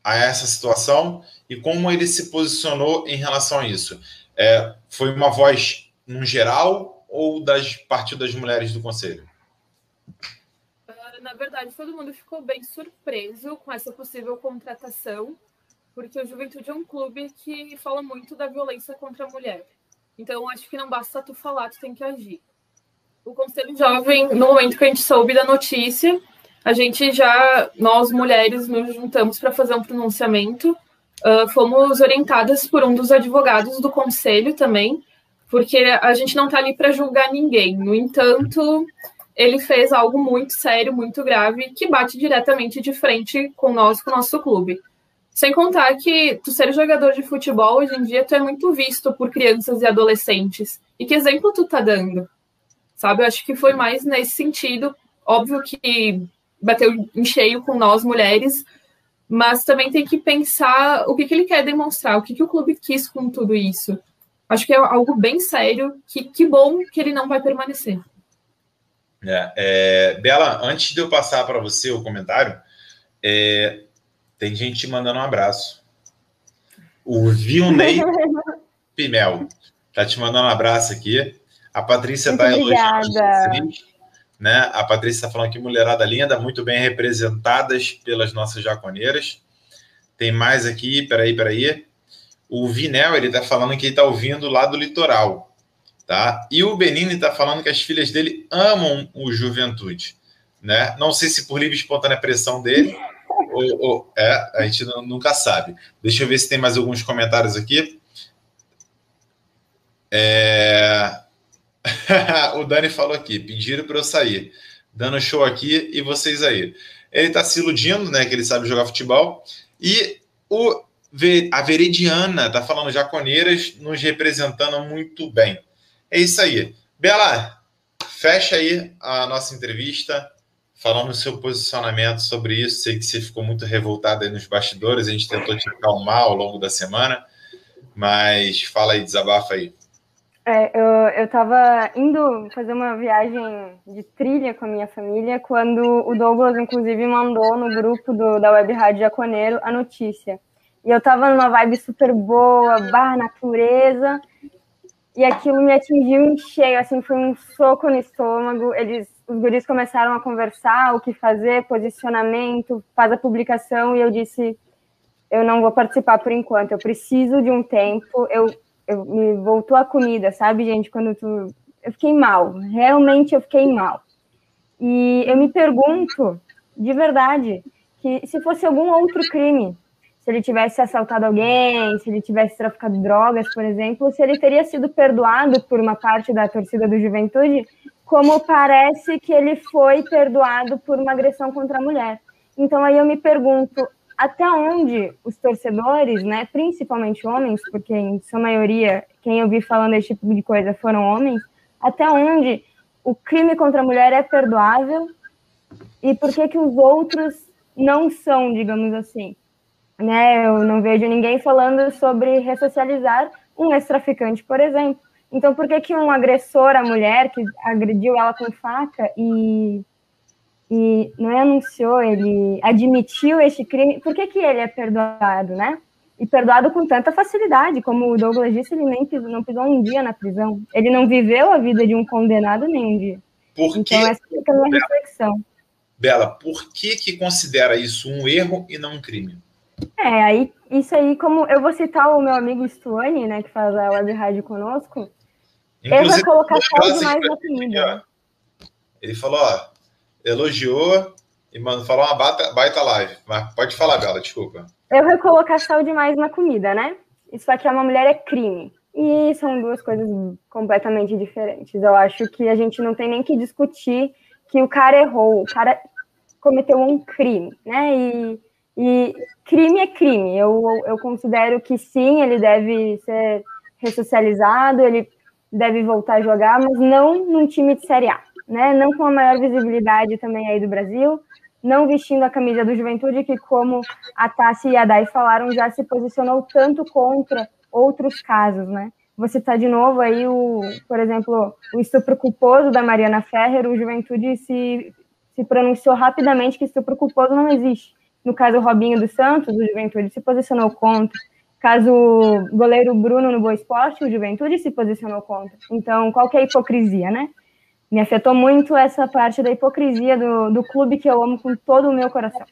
A: a essa situação e como ele se posicionou em relação a isso? É, foi uma voz no geral ou das partiu das mulheres do conselho?
C: Na verdade, todo mundo ficou bem surpreso com essa possível contratação, porque o Juventude é um clube que fala muito da violência contra a mulher. Então, acho que não basta tu falar, tu tem que agir. O Conselho Jovem, no momento que a gente soube da notícia, a gente já, nós mulheres, nos juntamos para fazer um pronunciamento. Uh, fomos orientadas por um dos advogados do conselho também, porque a gente não está ali para julgar ninguém. No entanto, ele fez algo muito sério, muito grave, que bate diretamente de frente com nós, com o nosso clube. Sem contar que tu ser jogador de futebol hoje em dia tu é muito visto por crianças e adolescentes. E que exemplo tu tá dando? Sabe, eu acho que foi mais nesse sentido. Óbvio que bateu em cheio com nós mulheres, mas também tem que pensar o que, que ele quer demonstrar, o que, que o clube quis com tudo isso. Acho que é algo bem sério, que, que bom que ele não vai permanecer.
A: É, é, Bela, antes de eu passar para você o comentário, é, tem gente mandando um abraço. O Vilney Pimel tá te mandando um abraço aqui. A Patrícia está elogiando né? A Patrícia está falando que mulherada linda, muito bem representadas pelas nossas jaconeiras. Tem mais aqui, peraí, peraí. O Vinel, ele está falando que ele está ouvindo lá do litoral, tá? E o Benini está falando que as filhas dele amam o Juventude, né? Não sei se por livre e espontânea pressão dele, ou, ou, é, a gente nunca sabe. Deixa eu ver se tem mais alguns comentários aqui. É... o Dani falou aqui, pediram para eu sair, dando show aqui e vocês aí. Ele está se iludindo, né? Que ele sabe jogar futebol. E o, a Veridiana está falando jaconeiras, nos representando muito bem. É isso aí. Bela, fecha aí a nossa entrevista, falando o seu posicionamento sobre isso. Sei que você ficou muito revoltado aí nos bastidores, a gente tentou te acalmar ao longo da semana, mas fala aí, desabafa aí.
D: É, eu, estava indo fazer uma viagem de trilha com a minha família quando o Douglas, inclusive, mandou no grupo do, da Web Rádio Jaconeiro a notícia. E eu estava numa vibe super boa, barra natureza, e aquilo me atingiu em cheio, assim, foi um soco no estômago. Eles, os guris começaram a conversar, o que fazer, posicionamento, faz a publicação, e eu disse, eu não vou participar por enquanto, eu preciso de um tempo, eu eu, me voltou a comida, sabe, gente? Quando tu. Eu fiquei mal, realmente eu fiquei mal. E eu me pergunto, de verdade, que se fosse algum outro crime, se ele tivesse assaltado alguém, se ele tivesse traficado drogas, por exemplo, se ele teria sido perdoado por uma parte da torcida do Juventude, como parece que ele foi perdoado por uma agressão contra a mulher. Então aí eu me pergunto, até onde os torcedores, né, principalmente homens, porque em sua maioria quem eu vi falando esse tipo de coisa foram homens, até onde o crime contra a mulher é perdoável e por que que os outros não são, digamos assim. Né, eu não vejo ninguém falando sobre ressocializar um ex-traficante, por exemplo. Então, por que que um agressor à mulher que agrediu ela com faca e e não é anunciou, ele admitiu este crime, por que, que ele é perdoado, né? E perdoado com tanta facilidade, como o Douglas disse, ele nem pisou, não pisou um dia na prisão. Ele não viveu a vida de um condenado nem um dia.
A: Por
D: então, essa é a minha reflexão.
A: Bela, por que, que considera isso um erro e não um crime?
D: É, aí, isso aí, como eu vou citar o meu amigo Stuane, né, que faz a web rádio conosco, Inclusive, ele vai colocar sal demais na comida.
A: Ele falou, ó, elogiou e mano, falou uma baita, baita live. Mas pode falar, Bela, desculpa.
D: Eu vou colocar sal demais na comida, né? Isso aqui é uma mulher é crime. E são duas coisas completamente diferentes. Eu acho que a gente não tem nem que discutir que o cara errou, o cara cometeu um crime, né? E, e crime é crime. Eu, eu considero que sim, ele deve ser ressocializado, ele deve voltar a jogar, mas não num time de Série A né? Não com a maior visibilidade também aí do Brasil, não vestindo a camisa do Juventude, que como a Tassi e a Dai falaram, já se posicionou tanto contra outros casos, né? Vou citar de novo aí o, por exemplo, o estupro culposo da Mariana Ferrer, o Juventude se, se pronunciou rapidamente que estupro culposo não existe. No caso, Robinho dos Santos, o Juventude se posicionou contra. Caso goleiro Bruno no Boa Esporte, o Juventude se posicionou contra. Então, qual que é a hipocrisia, né? Me afetou muito essa parte da hipocrisia do, do clube que eu amo com todo o meu coração.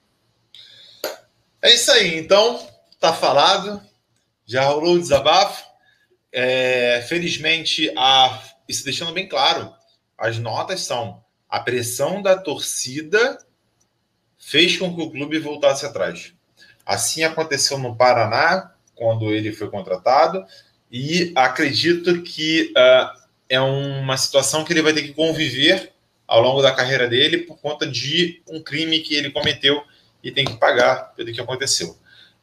A: É isso aí, então, tá falado, já rolou o desabafo. É, felizmente, a, isso deixando bem claro, as notas são a pressão da torcida fez com que o clube voltasse atrás. Assim aconteceu no Paraná, quando ele foi contratado, e acredito que uh, é uma situação que ele vai ter que conviver ao longo da carreira dele por conta de um crime que ele cometeu e tem que pagar pelo que aconteceu.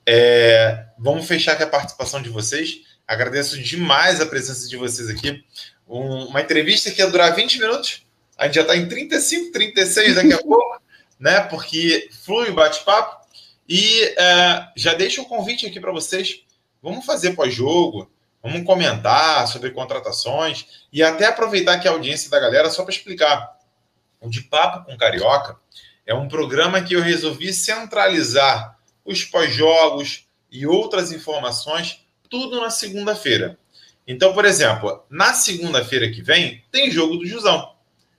A: É, vamos fechar aqui a participação de vocês. Agradeço demais a presença de vocês aqui. Um, uma entrevista que ia durar 20 minutos. A gente já está em 35, 36 daqui a pouco, né? Porque flui o bate-papo. E é, já deixo o um convite aqui para vocês. Vamos fazer pós-jogo, vamos comentar sobre contratações e até aproveitar aqui a audiência da galera só para explicar. O De Papo com Carioca é um programa que eu resolvi centralizar os pós-jogos e outras informações, tudo na segunda-feira. Então, por exemplo, na segunda-feira que vem, tem jogo do Jusão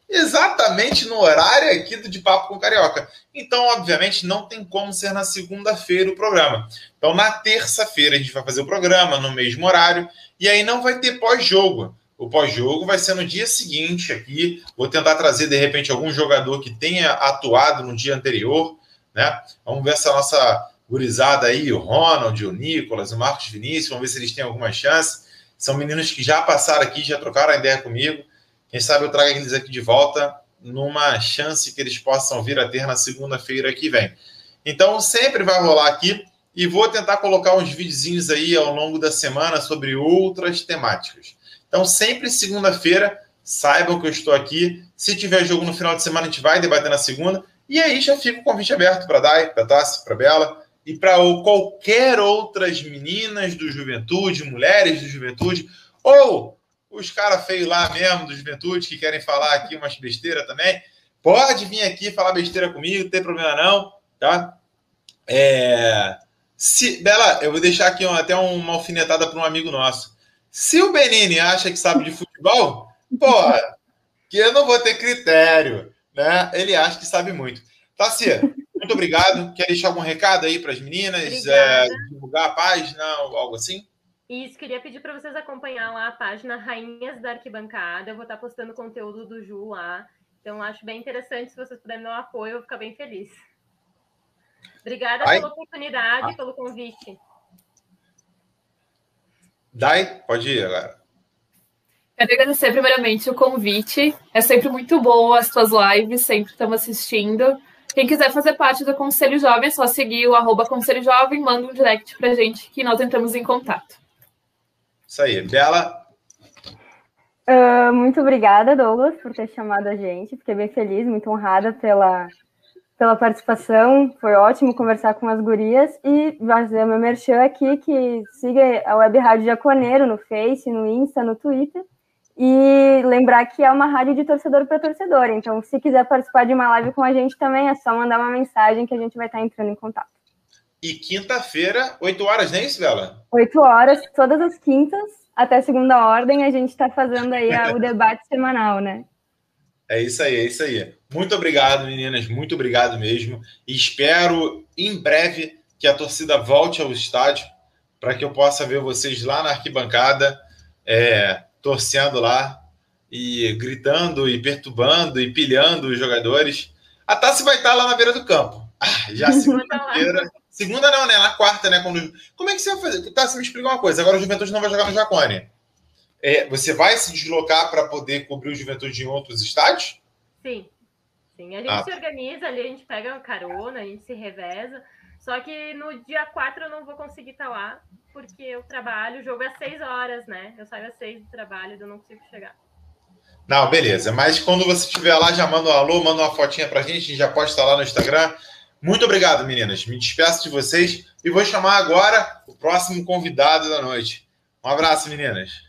A: exatamente no horário aqui do De Papo com Carioca. Então, obviamente, não tem como ser na segunda-feira o programa. Então, na terça-feira a gente vai fazer o programa no mesmo horário e aí não vai ter pós-jogo. O pós-jogo vai ser no dia seguinte aqui. Vou tentar trazer, de repente, algum jogador que tenha atuado no dia anterior, né? Vamos ver se a nossa gurizada aí, o Ronald, o Nicolas, o Marcos Vinícius, vamos ver se eles têm alguma chance. São meninos que já passaram aqui, já trocaram a ideia comigo. Quem sabe eu trago eles aqui de volta numa chance que eles possam vir a ter na segunda-feira que vem. Então, sempre vai rolar aqui e vou tentar colocar uns videozinhos aí ao longo da semana sobre outras temáticas. Então, sempre segunda-feira, saibam que eu estou aqui. Se tiver jogo no final de semana, a gente vai debater na segunda. E aí já fica o convite aberto para Dai, para Tassi, para Bela e para qualquer outras meninas do Juventude, mulheres do Juventude, ou os caras feios lá mesmo, do Juventude, que querem falar aqui umas besteiras também, pode vir aqui falar besteira comigo, não tem problema não, tá? É... Se... Bela, eu vou deixar aqui até uma alfinetada para um amigo nosso. Se o Benini acha que sabe de futebol, porra, que eu não vou ter critério, né? Ele acha que sabe muito. Tassia, muito obrigado. Quer deixar algum recado aí para as meninas? É, divulgar a página ou algo assim?
B: Isso, queria pedir para vocês acompanhar lá a página Rainhas da Arquibancada. Eu vou estar postando conteúdo do Ju lá. Então, acho bem interessante. Se vocês puderem dar um apoio, eu vou ficar bem feliz. Obrigada Ai. pela oportunidade, ah. pelo convite.
A: Dai, pode ir agora.
C: Quero agradecer primeiramente o convite. É sempre muito boa as tuas lives, sempre estamos assistindo. Quem quiser fazer parte do Conselho Jovem, é só seguir o arroba Conselho Jovem, manda um direct pra gente que nós entramos em contato.
A: Isso aí. Bela?
D: Uh, muito obrigada, Douglas, por ter chamado a gente. Fiquei bem feliz, muito honrada pela, pela participação. Foi ótimo conversar com as gurias. E fazer meu merchan aqui, que siga a Web Rádio Jaconeiro no Face, no Insta, no Twitter. E lembrar que é uma rádio de torcedor para torcedor. Então, se quiser participar de uma live com a gente também, é só mandar uma mensagem que a gente vai estar entrando em contato.
A: E quinta-feira, 8 horas, não é isso, Bela?
D: 8 horas, todas as quintas, até segunda ordem, a gente está fazendo aí o debate semanal, né?
A: É isso aí, é isso aí. Muito obrigado, meninas, muito obrigado mesmo. E espero em breve que a torcida volte ao estádio para que eu possa ver vocês lá na arquibancada, é, torcendo lá e gritando e perturbando e pilhando os jogadores. A Tassi vai estar lá na beira do campo. Ah, já segunda-feira. Segunda não, né? Na quarta, né? Quando... Como é que você vai fazer? Tá, você me explica uma coisa. Agora o Juventude não vai jogar no Jacone. É, você vai se deslocar para poder cobrir o Juventude em outros estádios?
B: Sim. Sim. A gente ah. se organiza ali, a gente pega uma carona, a gente se reveza. Só que no dia 4 eu não vou conseguir estar lá, porque eu trabalho, o jogo é às 6 horas, né? Eu saio às 6 do trabalho, eu não consigo chegar.
A: Não, beleza. Mas quando você estiver lá, já manda um alô, manda uma fotinha pra gente, a gente já posta lá no Instagram. Muito obrigado, meninas. Me despeço de vocês e vou chamar agora o próximo convidado da noite. Um abraço, meninas.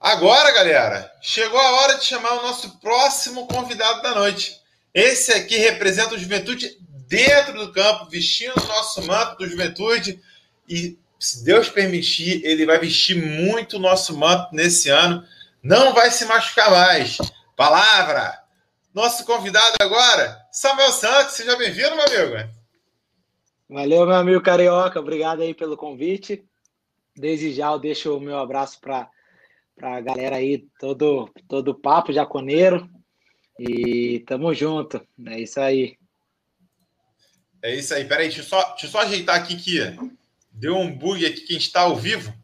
A: Agora, galera, chegou a hora de chamar o nosso próximo convidado da noite. Esse aqui representa o Juventude dentro do campo, vestindo o nosso manto do Juventude. E, se Deus permitir, ele vai vestir muito o nosso manto nesse ano. Não vai se machucar mais. Palavra! Nosso convidado agora, Samuel Santos. Seja bem-vindo, meu amigo.
E: Valeu, meu amigo Carioca. Obrigado aí pelo convite. Desde já eu deixo o meu abraço para a galera aí, todo, todo papo jaconeiro. E tamo junto. É isso aí.
A: É isso aí. Peraí, deixa eu só, deixa eu só ajeitar aqui que deu um bug aqui que a gente está ao vivo.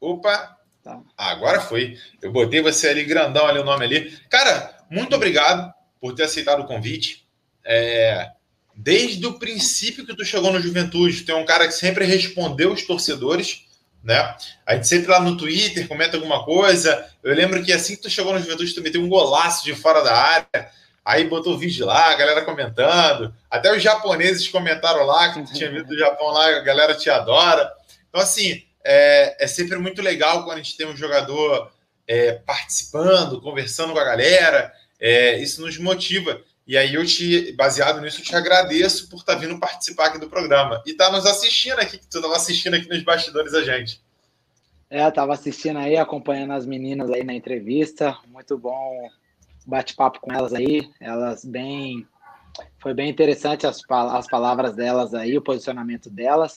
A: Opa! Tá. Agora foi. Eu botei você ali grandão ali o nome ali. Cara, muito obrigado por ter aceitado o convite. É, desde o princípio que tu chegou no Juventude, tu é um cara que sempre respondeu os torcedores, né? A gente sempre lá no Twitter comenta alguma coisa. Eu lembro que assim que tu chegou no Juventude, tu meteu um golaço de fora da área. Aí botou vídeo lá, a galera comentando. Até os japoneses comentaram lá, que tu tinha vindo do Japão lá, a galera te adora. Então, assim, é, é sempre muito legal quando a gente tem um jogador é, participando, conversando com a galera. É, isso nos motiva. E aí eu te, baseado nisso, eu te agradeço por estar tá vindo participar aqui do programa. E tá nos assistindo aqui, que tu estava assistindo aqui nos bastidores a gente.
E: É, eu tava assistindo aí, acompanhando as meninas aí na entrevista. Muito bom bate-papo com elas aí. Elas bem. Foi bem interessante as, as palavras delas aí, o posicionamento delas.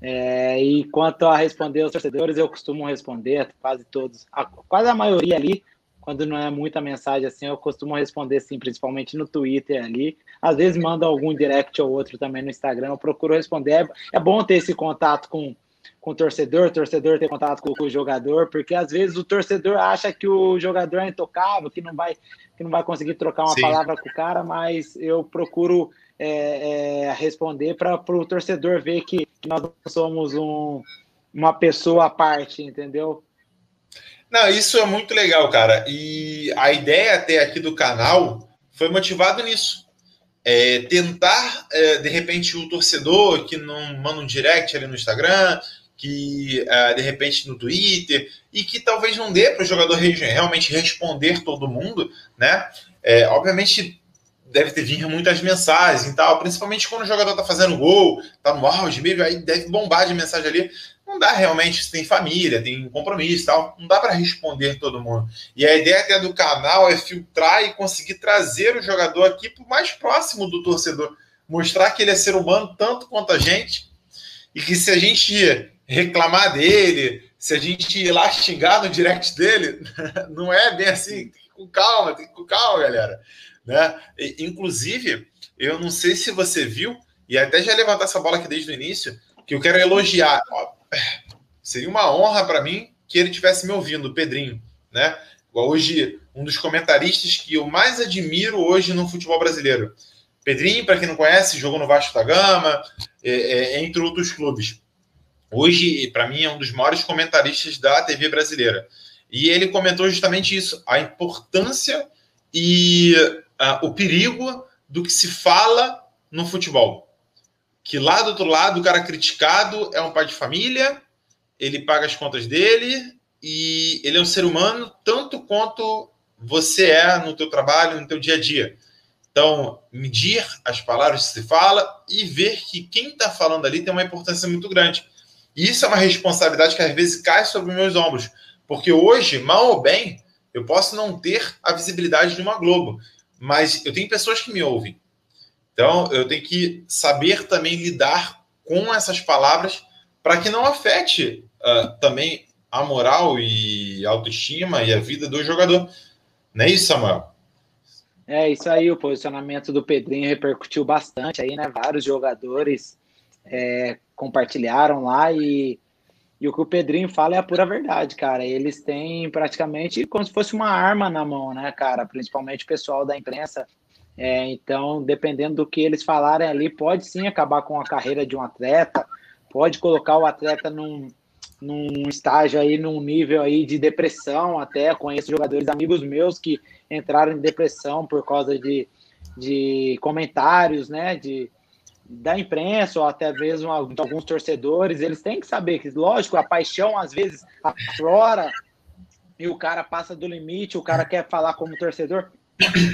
E: É, e quanto a responder aos torcedores, eu costumo responder quase todos, a, quase a maioria ali, quando não é muita mensagem assim, eu costumo responder sim, principalmente no Twitter ali. Às vezes mando algum direct ou outro também no Instagram, eu procuro responder. É, é bom ter esse contato com, com o torcedor, o torcedor ter contato com, com, o jogador, porque às vezes o torcedor acha que o jogador é intocável, que não vai, que não vai conseguir trocar uma Sim. palavra com o cara, mas eu procuro é, é, responder para o torcedor ver que, nós somos um, uma pessoa à parte, entendeu?
A: Não, isso é muito legal, cara. E a ideia até aqui do canal foi motivado nisso. É, tentar, é, de repente, o torcedor que não manda um direct ali no Instagram, que é, de repente no Twitter, e que talvez não dê para o jogador realmente responder todo mundo, né? É, obviamente deve ter vindo muitas mensagens e tal, principalmente quando o jogador tá fazendo gol, tá no auge mesmo, aí deve bombar de mensagem ali. Não dá realmente, se tem família, tem compromisso e tal, não dá para responder todo mundo. E a ideia até do canal é filtrar e conseguir trazer o jogador aqui pro mais próximo do torcedor, mostrar que ele é ser humano tanto quanto a gente, e que se a gente reclamar dele, se a gente ir lá xingar no direct dele, não é bem assim, com calma, tem que com calma, galera. Né? E, inclusive, eu não sei se você viu, e até já levantar essa bola aqui desde o início, que eu quero elogiar. Ó, seria uma honra para mim que ele tivesse me ouvindo, o Pedrinho, né? Hoje, um dos comentaristas que eu mais admiro hoje no futebol brasileiro. Pedrinho, para quem não conhece, jogou no Vasco da Gama, é, é, entre outros clubes. Hoje, para mim, é um dos maiores comentaristas da TV brasileira. E ele comentou justamente isso, a importância e uh, o perigo do que se fala no futebol. Que lá do outro lado, o cara criticado é um pai de família, ele paga as contas dele e ele é um ser humano tanto quanto você é no teu trabalho, no teu dia a dia. Então, medir as palavras que se fala e ver que quem está falando ali tem uma importância muito grande. E isso é uma responsabilidade que às vezes cai sobre meus ombros. Porque hoje, mal ou bem, eu posso não ter a visibilidade de uma Globo mas eu tenho pessoas que me ouvem. Então, eu tenho que saber também lidar com essas palavras para que não afete uh, também a moral e autoestima e a vida do jogador. Não é isso, Samuel?
E: É isso aí, o posicionamento do Pedrinho repercutiu bastante aí, né? Vários jogadores é, compartilharam lá e e o que o Pedrinho fala é a pura verdade, cara. Eles têm praticamente como se fosse uma arma na mão, né, cara? Principalmente o pessoal da imprensa. É, então, dependendo do que eles falarem ali, pode sim acabar com a carreira de um atleta, pode colocar o atleta num, num estágio aí, num nível aí de depressão até. Conheço jogadores, amigos meus que entraram em depressão por causa de, de comentários, né? De, da imprensa ou até mesmo alguns torcedores, eles têm que saber que, lógico, a paixão às vezes aflora e o cara passa do limite, o cara quer falar como torcedor,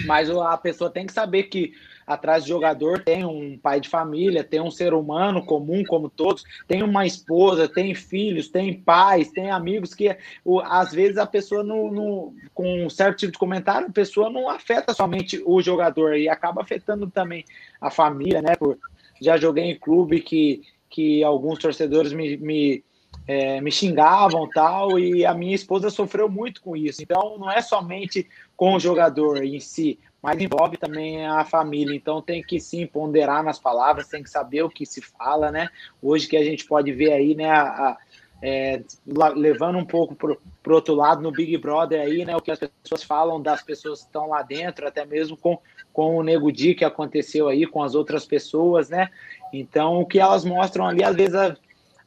E: mas a pessoa tem que saber que atrás do jogador tem um pai de família, tem um ser humano comum como todos, tem uma esposa, tem filhos, tem pais, tem amigos que o, às vezes a pessoa no, com um certo tipo de comentário, a pessoa não afeta somente o jogador e acaba afetando também a família, né? Por, já joguei em clube que, que alguns torcedores me, me, é, me xingavam tal, e a minha esposa sofreu muito com isso. Então, não é somente com o jogador em si, mas envolve também a família. Então, tem que sim ponderar nas palavras, tem que saber o que se fala, né? Hoje que a gente pode ver aí, né, a, é, levando um pouco para o outro lado no Big Brother aí, né? O que as pessoas falam das pessoas que estão lá dentro, até mesmo com, com o Nego Di que aconteceu aí com as outras pessoas, né? Então, o que elas mostram ali, às vezes a,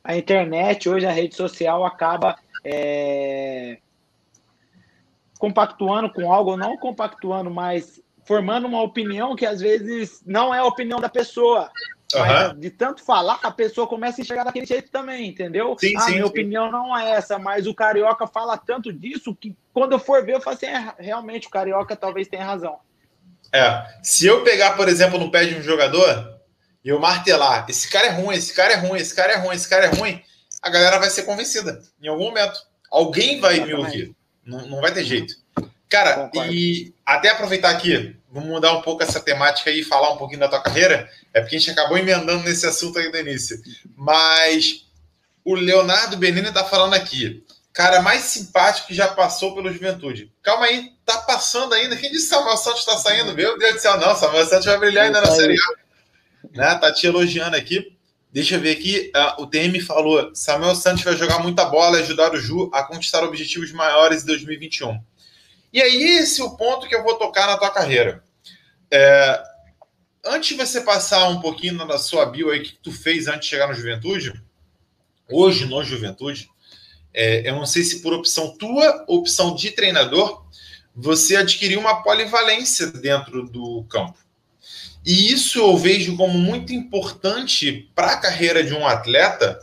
E: a internet, hoje a rede social acaba é, compactuando com algo, não compactuando, mas formando uma opinião que às vezes não é a opinião da pessoa. Mas de tanto falar, a pessoa começa a enxergar daquele jeito também, entendeu?
A: Sim,
E: ah,
A: sim,
E: minha
A: sim.
E: opinião não é essa, mas o carioca fala tanto disso que quando eu for ver, eu falo assim: é, realmente o carioca talvez tenha razão.
A: É. Se eu pegar, por exemplo, no pé de um jogador e eu martelar, esse cara é ruim, esse cara é ruim, esse cara é ruim, esse cara é ruim, a galera vai ser convencida em algum momento. Alguém vai Exatamente. me ouvir. Não, não vai ter jeito. Cara, Concordo. e até aproveitar aqui, vamos mudar um pouco essa temática e falar um pouquinho da tua carreira. É porque a gente acabou emendando nesse assunto aí do início. Mas o Leonardo Benini tá falando aqui. Cara mais simpático que já passou pelo Juventude. Calma aí, tá passando ainda. Quem disse que Samuel Santos tá saindo? Meu Deus do céu, não. Samuel Santos vai brilhar ainda na Série A. Né? Tá te elogiando aqui. Deixa eu ver aqui. Uh, o TM falou: Samuel Santos vai jogar muita bola e ajudar o Ju a conquistar objetivos maiores em 2021. E aí, esse é o ponto que eu vou tocar na tua carreira. É, antes de você passar um pouquinho na sua bio aí, que tu fez antes de chegar no Juventude, hoje no Juventude, é, eu não sei se por opção tua, opção de treinador, você adquiriu uma polivalência dentro do campo. E isso eu vejo como muito importante para a carreira de um atleta,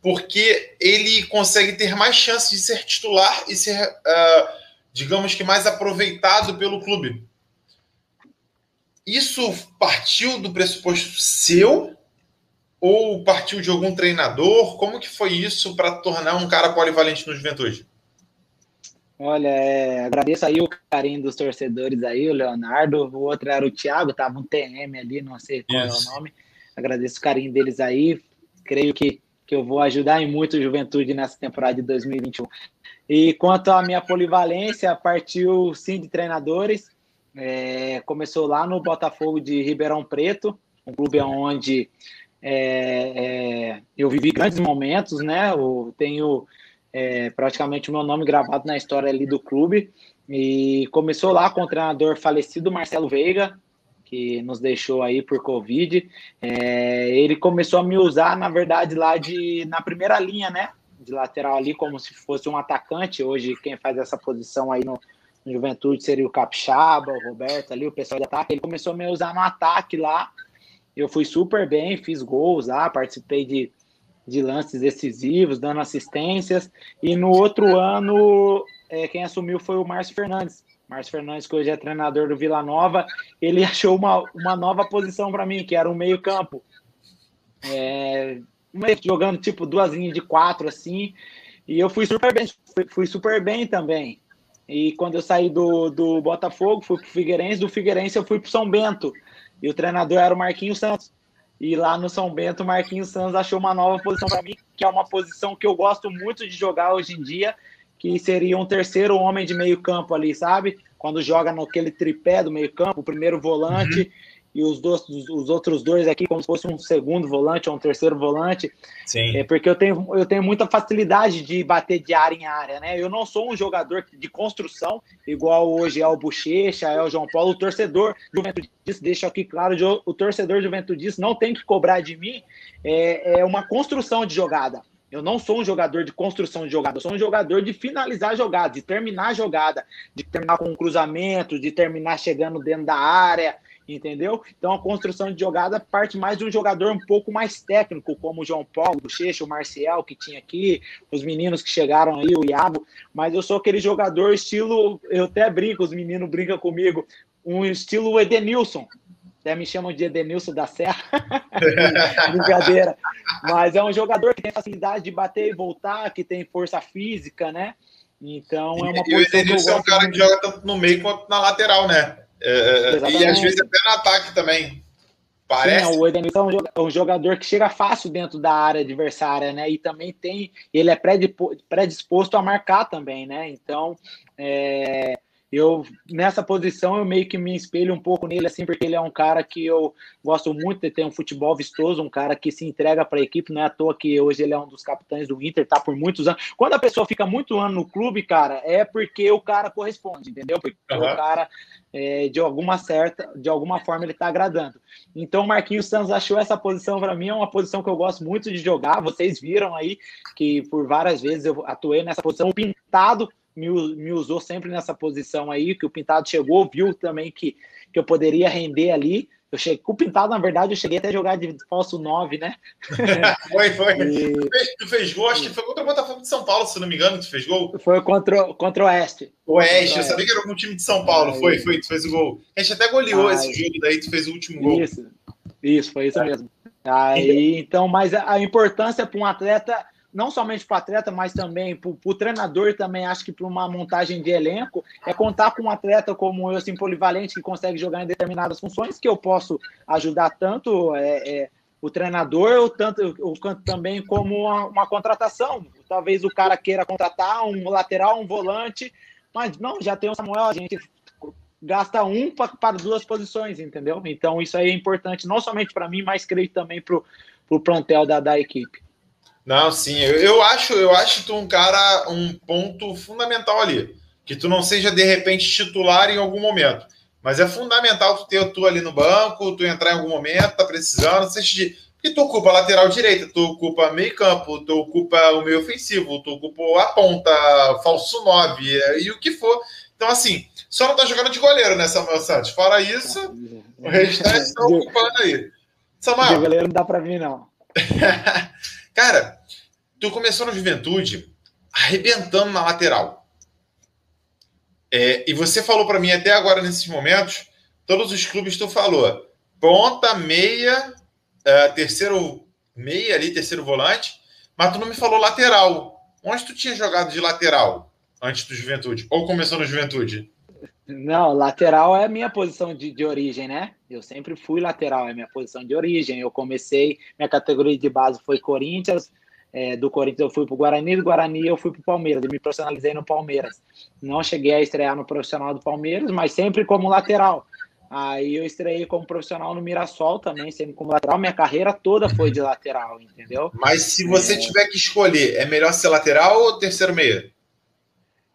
A: porque ele consegue ter mais chances de ser titular e ser. Uh, digamos que mais aproveitado pelo clube. Isso partiu do pressuposto seu ou partiu de algum treinador? Como que foi isso para tornar um cara polivalente no Juventude?
E: Olha, é, agradeço aí o carinho dos torcedores aí, o Leonardo, o outro era o Thiago, tava um TM ali, não sei qual é o nome. Agradeço o carinho deles aí. Creio que, que eu vou ajudar em muito o Juventude nessa temporada de 2021. E quanto à minha polivalência, partiu sim de treinadores. É, começou lá no Botafogo de Ribeirão Preto, um clube onde é, é, eu vivi grandes momentos, né? Eu tenho é, praticamente o meu nome gravado na história ali do clube. E começou lá com o treinador falecido Marcelo Veiga, que nos deixou aí por Covid. É, ele começou a me usar, na verdade, lá de na primeira linha, né? De lateral ali como se fosse um atacante. Hoje, quem faz essa posição aí no, no Juventude seria o Capixaba, o Roberto ali, o pessoal de ataque. Ele começou a me usar no ataque lá. Eu fui super bem, fiz gols lá, participei de, de lances decisivos, dando assistências. E no outro ano, é, quem assumiu foi o Márcio Fernandes. Márcio Fernandes, que hoje é treinador do Vila Nova, ele achou uma, uma nova posição para mim, que era o meio-campo. É, jogando tipo duas linhas de quatro assim. E eu fui super bem, fui, fui super bem também. E quando eu saí do, do Botafogo, fui pro Figueirense, do Figueirense eu fui pro São Bento. E o treinador era o Marquinhos Santos. E lá no São Bento, o Marquinhos Santos achou uma nova posição para mim, que é uma posição que eu gosto muito de jogar hoje em dia, que seria um terceiro homem de meio campo ali, sabe? Quando joga naquele tripé do meio campo, o primeiro volante, uhum e os, dois, os outros dois aqui como se fosse um segundo volante ou um terceiro volante.
A: Sim.
E: É porque eu tenho, eu tenho muita facilidade de bater de área em área, né? Eu não sou um jogador de construção, igual hoje é o Bochecha, é o João Paulo, o torcedor Juventude deixa aqui claro, o torcedor Juventude não tem que cobrar de mim é, é uma construção de jogada. Eu não sou um jogador de construção de jogada, eu sou um jogador de finalizar jogada, de terminar a jogada, de terminar com um cruzamento, de terminar chegando dentro da área, entendeu? Então a construção de jogada parte mais de um jogador um pouco mais técnico, como o João Paulo, o Checho, o Marcial que tinha aqui, os meninos que chegaram aí, o Iago, mas eu sou aquele jogador estilo, eu até brinco, os meninos brincam comigo, um estilo Edenilson, até me chamam de Edenilson da Serra, brincadeira, mas é um jogador que tem facilidade de bater e voltar, que tem força física, né? Então é uma
A: e, posição. E o Edenilson é um cara que joga tanto no meio quanto na lateral, né? É, é, e às vezes até no ataque também.
E: Parece. Sim, o Edenilson é um jogador que chega fácil dentro da área adversária, né? E também tem. Ele é predisposto a marcar também, né? Então, é, eu nessa posição eu meio que me espelho um pouco nele assim porque ele é um cara que eu gosto muito de ter um futebol vistoso um cara que se entrega para a equipe. Não é à toa que hoje ele é um dos capitães do Inter tá por muitos anos. Quando a pessoa fica muito ano no clube cara é porque o cara corresponde entendeu? Porque uhum. o cara é, de alguma certa de alguma forma ele tá agradando. Então o Marquinhos Santos achou essa posição para mim é uma posição que eu gosto muito de jogar. Vocês viram aí que por várias vezes eu atuei nessa posição pintado me, me usou sempre nessa posição aí, que o Pintado chegou, viu também que, que eu poderia render ali. Eu cheguei, com o Pintado, na verdade, eu cheguei até a jogar de falso 9, né?
A: foi, foi. E... Tu, fez, tu fez gol, acho que foi contra o Botafogo de São Paulo, se não me engano, tu fez gol.
E: Foi contra, contra o Oeste.
A: Oeste, eu sabia que era algum time de São Paulo. Aí... Foi, foi, tu fez o gol. A gente até goleou esse jogo, daí tu fez o último gol.
E: Isso, isso, foi isso mesmo. Aí, então, mas a, a importância para um atleta não somente para o atleta, mas também para o treinador, também acho que para uma montagem de elenco, é contar com um atleta como eu, assim, polivalente, que consegue jogar em determinadas funções, que eu posso ajudar tanto é, é, o treinador, ou tanto ou também como uma, uma, contratação. Talvez o cara queira contratar um lateral, um volante, mas não, já tem o Samuel, a gente gasta um para duas posições, entendeu? Então isso aí é importante, não somente para mim, mas creio também para o plantel da, da equipe.
A: Não, sim, eu, eu acho, eu acho tu um cara, um ponto fundamental ali. Que tu não seja, de repente, titular em algum momento. Mas é fundamental tu ter tu ali no banco, tu entrar em algum momento, tá precisando, seja de. Porque tu ocupa a lateral direita, tu ocupa meio campo, tu ocupa o meio ofensivo, tu ocupa a ponta, falso 9 é, e o que for. Então, assim, só não tá jogando de goleiro, né, Samuel Santos? Fora isso, o restante está ocupando aí.
E: Samuel. De goleiro não dá para mim, não.
A: Cara, tu começou na juventude arrebentando na lateral. É, e você falou para mim até agora, nesses momentos, todos os clubes tu falou. Ponta, meia, uh, terceiro meia ali, terceiro volante, mas tu não me falou lateral. Onde tu tinha jogado de lateral antes do Juventude? Ou começou no Juventude?
E: Não, lateral é a minha posição de, de origem, né? Eu sempre fui lateral, é minha posição de origem. Eu comecei, minha categoria de base foi Corinthians, é, do Corinthians eu fui para o Guarani, do Guarani eu fui para o Palmeiras, eu me profissionalizei no Palmeiras. Não cheguei a estrear no profissional do Palmeiras, mas sempre como lateral. Aí eu estreiei como profissional no Mirassol também, sempre como lateral. Minha carreira toda foi de lateral, entendeu?
A: Mas se você é... tiver que escolher, é melhor ser lateral ou terceiro meia?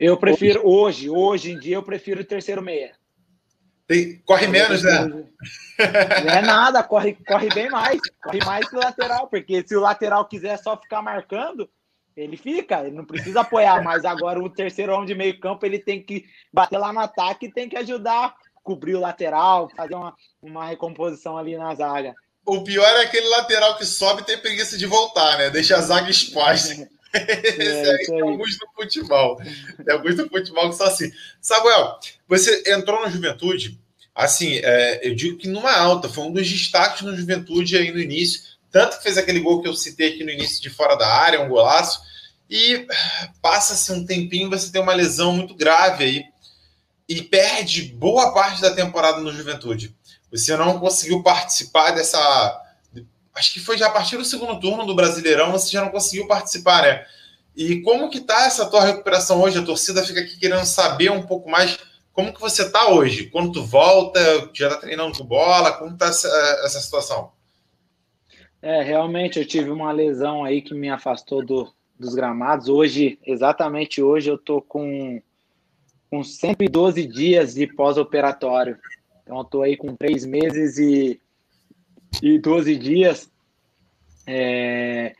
E: Eu prefiro hoje, hoje em dia eu prefiro terceiro meia.
A: Tem, corre menos, né?
E: Não é nada, corre, corre bem mais. Corre mais que o lateral, porque se o lateral quiser só ficar marcando, ele fica, ele não precisa apoiar mais. Agora, o terceiro homem de meio campo, ele tem que bater lá no ataque e tem que ajudar, cobrir o lateral, fazer uma, uma recomposição ali na zaga.
A: O pior é aquele lateral que sobe e tem preguiça de voltar, né? Deixa a zaga exposta. É, tem alguns do futebol. Tem alguns do futebol que são assim. Samuel, você entrou na juventude, assim, é, eu digo que numa alta, foi um dos destaques na juventude aí no início. Tanto que fez aquele gol que eu citei aqui no início de fora da área, um golaço. E passa-se um tempinho, você tem uma lesão muito grave aí. E perde boa parte da temporada no juventude. Você não conseguiu participar dessa acho que foi já a partir do segundo turno do Brasileirão, você já não conseguiu participar, né? E como que tá essa tua recuperação hoje? A torcida fica aqui querendo saber um pouco mais como que você tá hoje. Quando tu volta, já tá treinando com bola, como tá essa, essa situação?
E: É, realmente eu tive uma lesão aí que me afastou do, dos gramados. Hoje, exatamente hoje, eu tô com, com 112 dias de pós-operatório. Então, eu tô aí com três meses e e 12 dias. É...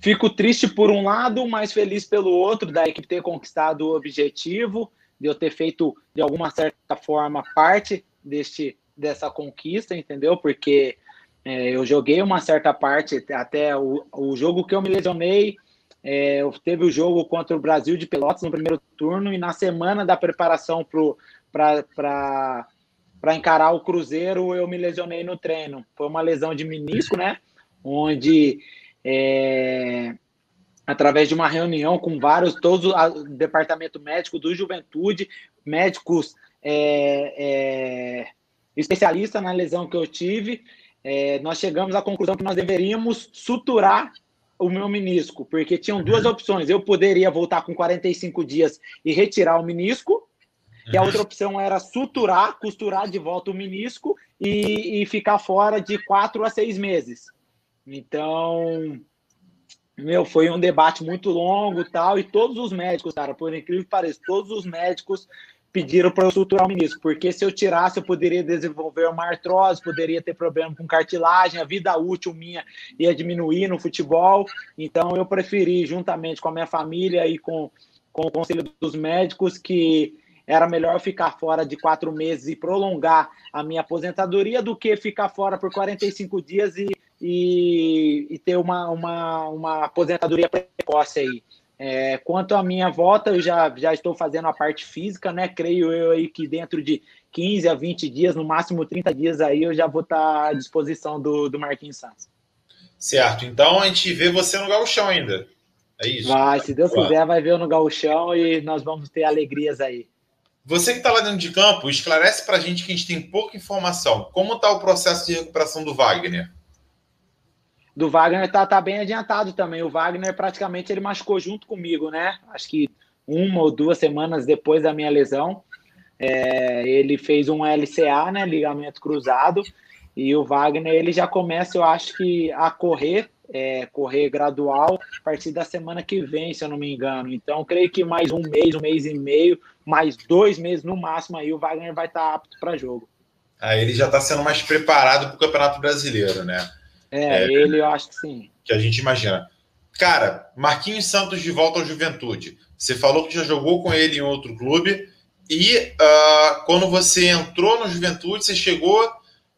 E: Fico triste por um lado, mas feliz pelo outro, da equipe ter conquistado o objetivo, de eu ter feito, de alguma certa forma, parte deste, dessa conquista, entendeu? Porque é, eu joguei uma certa parte, até o, o jogo que eu me lesionei, é, teve o jogo contra o Brasil de Pelotas no primeiro turno, e na semana da preparação para para encarar o Cruzeiro, eu me lesionei no treino. Foi uma lesão de menisco, né? Onde, é, através de uma reunião com vários, todo o departamento médico do Juventude, médicos é, é, especialistas na lesão que eu tive, é, nós chegamos à conclusão que nós deveríamos suturar o meu menisco, porque tinham duas uhum. opções. Eu poderia voltar com 45 dias e retirar o menisco, e a outra opção era suturar, costurar de volta o menisco e, e ficar fora de quatro a seis meses. Então, meu, foi um debate muito longo tal, e todos os médicos, cara, por incrível que pareça, todos os médicos pediram para eu suturar o menisco, porque se eu tirasse, eu poderia desenvolver uma artrose, poderia ter problema com cartilagem, a vida útil minha ia diminuir no futebol. Então, eu preferi, juntamente com a minha família e com, com o conselho dos médicos, que era melhor ficar fora de quatro meses e prolongar a minha aposentadoria do que ficar fora por 45 dias e, e, e ter uma, uma, uma aposentadoria precoce aí. É, quanto à minha volta, eu já, já estou fazendo a parte física, né? Creio eu aí que dentro de 15 a 20 dias, no máximo 30 dias aí, eu já vou estar à disposição do, do Marquinhos Santos.
A: Certo. Então a gente vê você no gauchão ainda. É isso?
E: Vai, se Deus quiser, vai ver eu no gauchão e nós vamos ter alegrias aí.
A: Você que está lá dentro de campo, esclarece para a gente que a gente tem pouca informação. Como está o processo de recuperação do Wagner?
E: do Wagner tá, tá bem adiantado também. O Wagner praticamente ele machucou junto comigo, né? Acho que uma ou duas semanas depois da minha lesão. É, ele fez um LCA, né? Ligamento cruzado. E o Wagner ele já começa, eu acho que, a correr, é, correr gradual a partir da semana que vem, se eu não me engano. Então, creio que mais um mês, um mês e meio, mais dois meses no máximo, aí o Wagner vai estar tá apto para jogo.
A: Aí ele já está sendo mais preparado para o Campeonato Brasileiro, né?
E: É, é, ele eu acho que sim.
A: Que a gente imagina. Cara, Marquinhos Santos de volta ao Juventude. Você falou que já jogou com ele em outro clube. E uh, quando você entrou no Juventude, você chegou.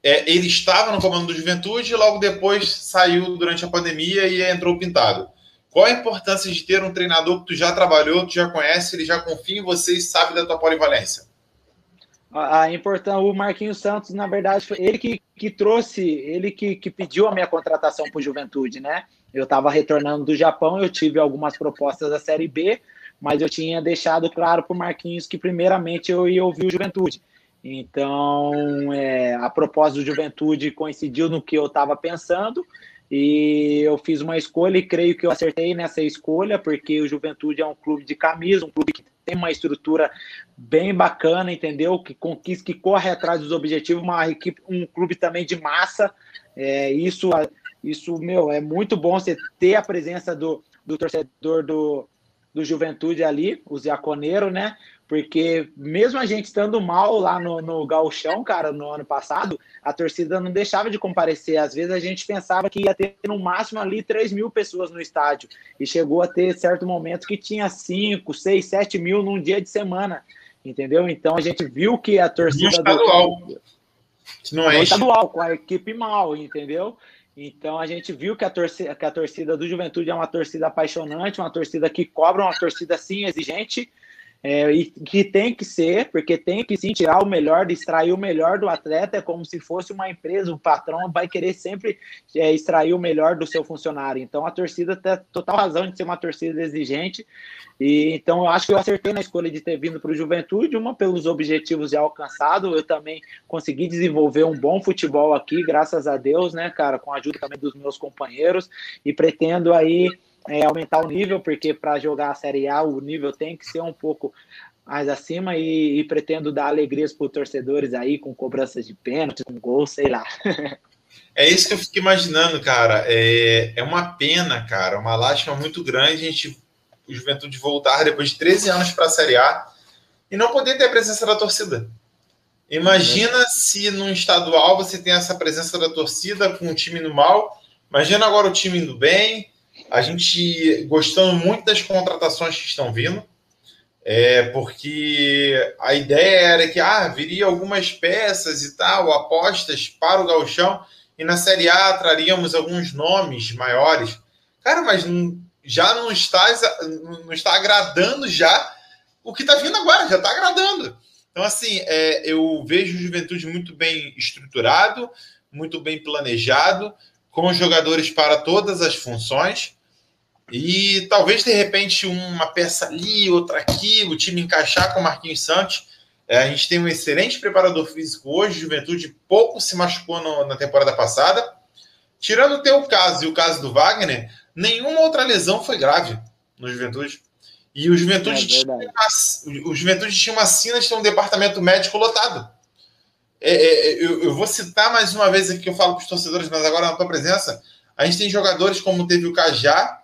A: É, ele estava no comando do Juventude e logo depois saiu durante a pandemia e entrou pintado. Qual a importância de ter um treinador que tu já trabalhou, tu já conhece, ele já confia em você e sabe da tua polivalência?
E: a importância, o Marquinhos Santos, na verdade, foi ele que, que trouxe, ele que, que pediu a minha contratação para o Juventude, né? Eu estava retornando do Japão, eu tive algumas propostas da Série B, mas eu tinha deixado claro para o Marquinhos que, primeiramente, eu ia ouvir o Juventude. Então, é, a proposta do Juventude coincidiu no que eu estava pensando, e eu fiz uma escolha e creio que eu acertei nessa escolha, porque o Juventude é um clube de camisa, um clube que tem uma estrutura bem bacana, entendeu? Que conquista, que corre atrás dos objetivos, uma equipe, um clube também de massa. É, isso, isso, meu, é muito bom você ter a presença do, do torcedor do, do Juventude ali, o Ziaconeiro, né? Porque mesmo a gente estando mal lá no, no Gauchão, cara, no ano passado, a torcida não deixava de comparecer. Às vezes a gente pensava que ia ter no máximo ali 3 mil pessoas no estádio. E chegou a ter certo momento que tinha 5, 6, 7 mil num dia de semana. Entendeu? Então a gente viu que a torcida. No
A: estadual. Do...
E: Não é estadual, com a equipe mal, entendeu? Então a gente viu que a, torcida, que a torcida do Juventude é uma torcida apaixonante, uma torcida que cobra, uma torcida sim exigente, é, e que tem que ser, porque tem que sim tirar o melhor, extrair o melhor do atleta, é como se fosse uma empresa, o patrão vai querer sempre é, extrair o melhor do seu funcionário. Então a torcida tem total razão de ser uma torcida exigente, e então eu acho que eu acertei na escolha de ter vindo para o Juventude, uma pelos objetivos já alcançados, eu também consegui desenvolver um bom futebol aqui, graças a Deus, né, cara, com a ajuda também dos meus companheiros, e pretendo aí é, aumentar o nível, porque para jogar a Série A o nível tem que ser um pouco mais acima e, e pretendo dar alegrias para os torcedores aí com cobranças de pênalti, com gol, sei lá.
A: É isso que eu fico imaginando, cara. É, é uma pena, cara, uma lástima muito grande a gente, o Juventude voltar depois de 13 anos para a Série A e não poder ter a presença da torcida. Imagina é. se no estadual você tem essa presença da torcida com o time no mal. Imagina agora o time indo bem, a gente gostando muito das contratações que estão vindo, é, porque a ideia era que ah, viria algumas peças e tal, apostas para o Galchão, e na Série A traríamos alguns nomes maiores. Cara, mas já não está, não está agradando já o que está vindo agora, já está agradando. Então, assim, é, eu vejo o Juventude muito bem estruturado, muito bem planejado, com jogadores para todas as funções. E talvez, de repente, uma peça ali, outra aqui, o time encaixar com o Marquinhos Santos. É, a gente tem um excelente preparador físico hoje, Juventude pouco se machucou no, na temporada passada. Tirando o teu caso e o caso do Wagner, nenhuma outra lesão foi grave no Juventude. E o Juventude, é tinha, uma, o Juventude tinha uma sina de ter um departamento médico lotado. É, é, eu, eu, vou citar mais uma vez aqui que eu falo para os torcedores, mas agora na tua presença. A gente tem jogadores como teve o Cajá,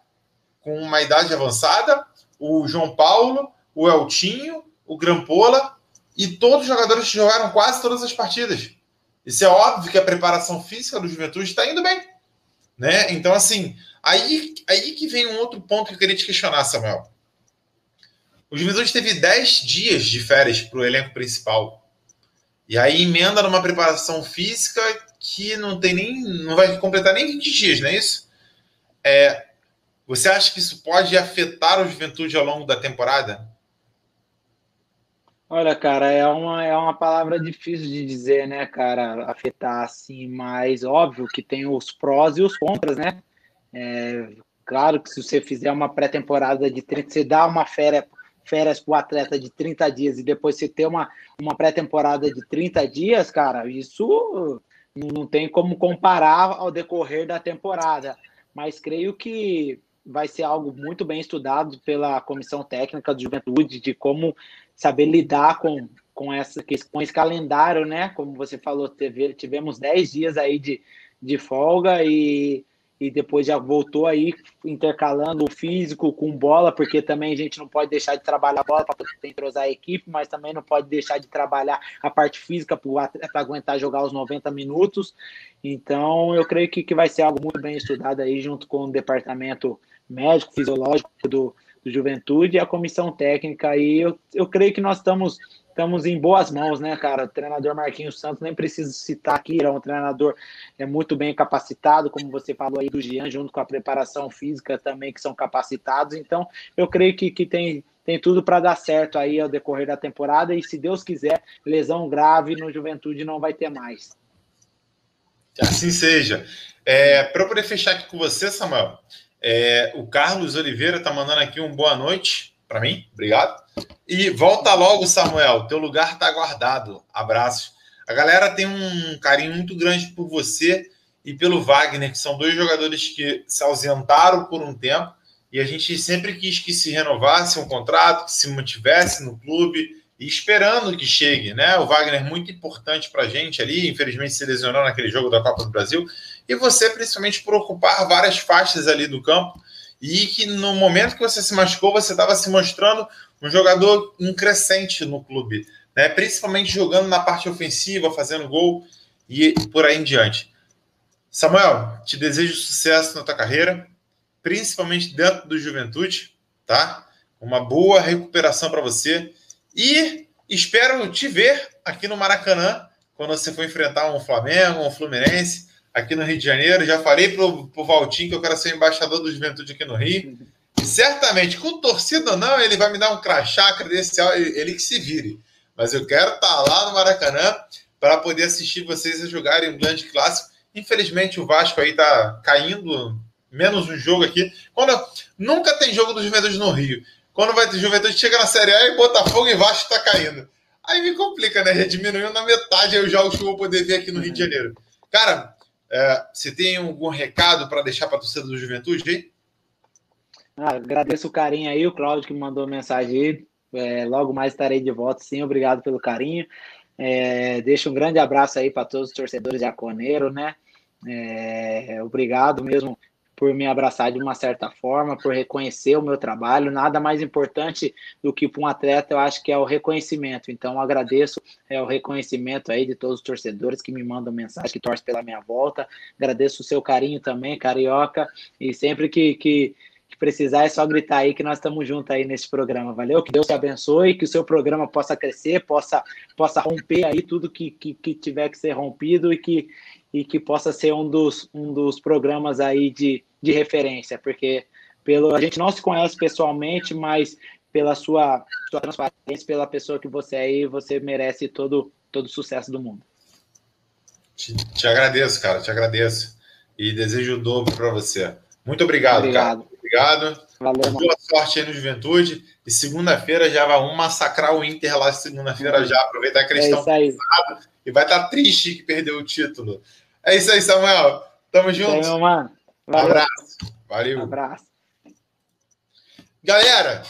A: com uma idade avançada, o João Paulo, o Eltinho, o Grampola, e todos os jogadores jogaram quase todas as partidas. Isso é óbvio que a preparação física do Juventude está indo bem. Né? Então, assim, aí, aí que vem um outro ponto que eu queria te questionar, Samuel. O Juventude teve 10 dias de férias para o elenco principal. E aí emenda numa preparação física que não tem nem. não vai completar nem 20 dias, não é isso? É, você acha que isso pode afetar o Juventude ao longo da temporada?
E: Olha, cara, é uma, é uma palavra difícil de dizer, né, cara, afetar assim, mas óbvio que tem os prós e os contras, né? É, claro que se você fizer uma pré-temporada de 30, você dá uma férias, férias para o atleta de 30 dias e depois você ter uma, uma pré-temporada de 30 dias, cara, isso não tem como comparar ao decorrer da temporada. Mas creio que vai ser algo muito bem estudado pela comissão técnica de juventude, de como saber lidar com, com, essa, com esse calendário, né? Como você falou, teve, tivemos 10 dias aí de, de folga e, e depois já voltou aí intercalando o físico com bola, porque também a gente não pode deixar de trabalhar a bola para entrosar a equipe, mas também não pode deixar de trabalhar a parte física para aguentar jogar os 90 minutos. Então, eu creio que, que vai ser algo muito bem estudado aí junto com o departamento médico, fisiológico do, do Juventude e a comissão técnica. E eu, eu creio que nós estamos, estamos em boas mãos, né, cara? O treinador Marquinhos Santos, nem preciso citar aqui, é um treinador é muito bem capacitado, como você falou aí do Jean, junto com a preparação física também, que são capacitados. Então, eu creio que, que tem, tem tudo para dar certo aí ao decorrer da temporada. E se Deus quiser, lesão grave no Juventude não vai ter mais.
A: Assim seja. É, para poder fechar aqui com você, Samuel, é, o Carlos Oliveira está mandando aqui um boa noite para mim, obrigado. E volta logo, Samuel, teu lugar está guardado. Abraço. A galera tem um carinho muito grande por você e pelo Wagner, que são dois jogadores que se ausentaram por um tempo e a gente sempre quis que se renovasse um contrato, que se mantivesse no clube e esperando que chegue, né? O Wagner é muito importante para a gente ali, infelizmente se lesionou naquele jogo da Copa do Brasil, e você principalmente por ocupar várias faixas ali do campo e que no momento que você se machucou, você estava se mostrando um jogador increscente no clube, né? Principalmente jogando na parte ofensiva, fazendo gol e por aí em diante. Samuel, te desejo sucesso na tua carreira, principalmente dentro do Juventude, tá? Uma boa recuperação para você e espero te ver aqui no Maracanã quando você for enfrentar um Flamengo, um Fluminense aqui no Rio de Janeiro. Já falei pro, pro Valtinho que eu quero ser embaixador do Juventude aqui no Rio. E certamente, com torcida ou não, ele vai me dar um crachá credencial, ele que se vire. Mas eu quero estar tá lá no Maracanã para poder assistir vocês a jogarem um grande clássico. Infelizmente, o Vasco aí tá caindo, menos um jogo aqui. Quando nunca tem jogo do Juventude no Rio. Quando vai ter Juventude, chega na Série A e Botafogo e Vasco tá caindo. Aí me complica, né? Já diminuiu na metade os jogos que eu vou poder ver aqui no Rio de Janeiro. Cara, é, você tem algum recado para deixar para a torcida do Juventude aí?
E: Ah, agradeço o carinho aí, o Cláudio que me mandou mensagem aí. É, logo mais estarei de volta, sim. Obrigado pelo carinho. É, deixo um grande abraço aí para todos os torcedores de Aconeiro, né? É, obrigado mesmo por me abraçar de uma certa forma, por reconhecer o meu trabalho. Nada mais importante do que para um atleta, eu acho que é o reconhecimento. Então, agradeço é, o reconhecimento aí de todos os torcedores que me mandam mensagem, que torcem pela minha volta. Agradeço o seu carinho também, carioca. E sempre que, que, que precisar, é só gritar aí que nós estamos juntos aí nesse programa. Valeu? Que Deus te abençoe, que o seu programa possa crescer, possa, possa romper aí tudo que, que, que tiver que ser rompido e que e que possa ser um dos, um dos programas aí de, de referência, porque pelo, a gente não se conhece pessoalmente, mas pela sua, sua transparência, pela pessoa que você é aí, você merece todo, todo o sucesso do mundo.
A: Te, te agradeço, cara, te agradeço. E desejo o dobro para você. Muito obrigado, obrigado, cara. Obrigado. Valeu, Boa sorte aí no Juventude. E segunda-feira já vai um massacrar o Inter lá segunda-feira já. Aproveitar que eles é estão e vai estar tá triste que perdeu o título. É isso aí, Samuel. Tamo junto. Valeu,
E: mano.
A: Valeu. Um abraço. Valeu.
E: Abraço.
A: Galera,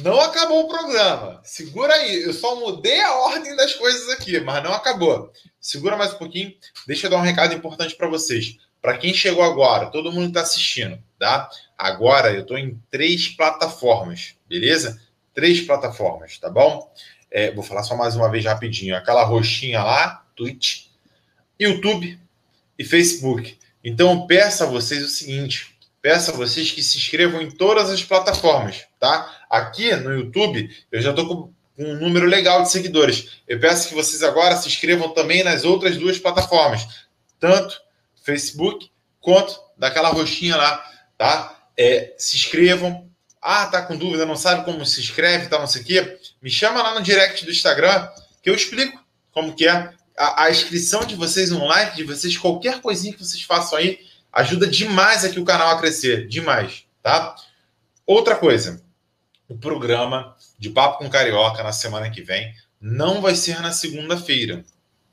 A: não acabou o programa. Segura aí. Eu só mudei a ordem das coisas aqui, mas não acabou. Segura mais um pouquinho. Deixa eu dar um recado importante para vocês. Para quem chegou agora, todo mundo está assistindo, tá? Agora eu estou em três plataformas, beleza? Três plataformas, tá bom? É, vou falar só mais uma vez rapidinho. Aquela roxinha lá, Twitch, YouTube e Facebook. Então peço a vocês o seguinte: peço a vocês que se inscrevam em todas as plataformas, tá? Aqui no YouTube, eu já estou com um número legal de seguidores. Eu peço que vocês agora se inscrevam também nas outras duas plataformas, tanto Facebook quanto daquela roxinha lá, tá? É, se inscrevam. Ah, tá com dúvida, não sabe como se inscreve, tá, não sei o quê. Me chama lá no direct do Instagram que eu explico como que é a, a inscrição de vocês, um like de vocês, qualquer coisinha que vocês façam aí, Ajuda demais aqui o canal a crescer, demais, tá? Outra coisa, o programa de Papo com Carioca na semana que vem não vai ser na segunda-feira,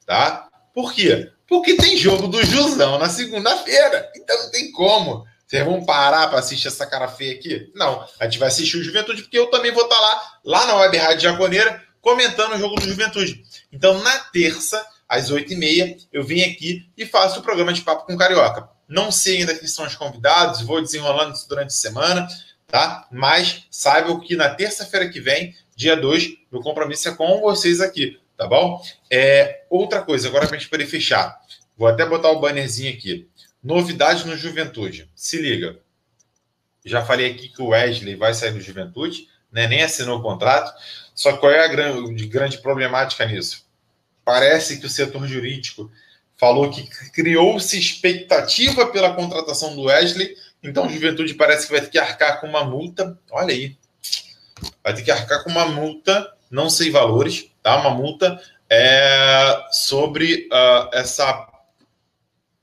A: tá? Por quê? Porque tem jogo do Jusão na segunda-feira, então não tem como. Vocês vão parar para assistir essa cara feia aqui? Não, a gente vai assistir o Juventude, porque eu também vou estar tá lá, lá na Web Rádio Jaconeira, comentando o jogo do Juventude. Então, na terça, às oito e meia, eu vim aqui e faço o programa de Papo com Carioca. Não sei ainda quem são os convidados, vou desenrolando isso durante a semana, tá? Mas saibam que na terça-feira que vem, dia 2, meu compromisso é com vocês aqui, tá bom? É, outra coisa, agora para a gente poder fechar. Vou até botar o bannerzinho aqui. Novidade no Juventude. Se liga. Já falei aqui que o Wesley vai sair do Juventude, né? nem assinou o contrato. Só qual é a grande, grande problemática nisso? Parece que o setor jurídico falou que criou-se expectativa pela contratação do Wesley, então Juventude parece que vai ter que arcar com uma multa. Olha aí. Vai ter que arcar com uma multa, não sei valores, tá? Uma multa é, sobre uh, essa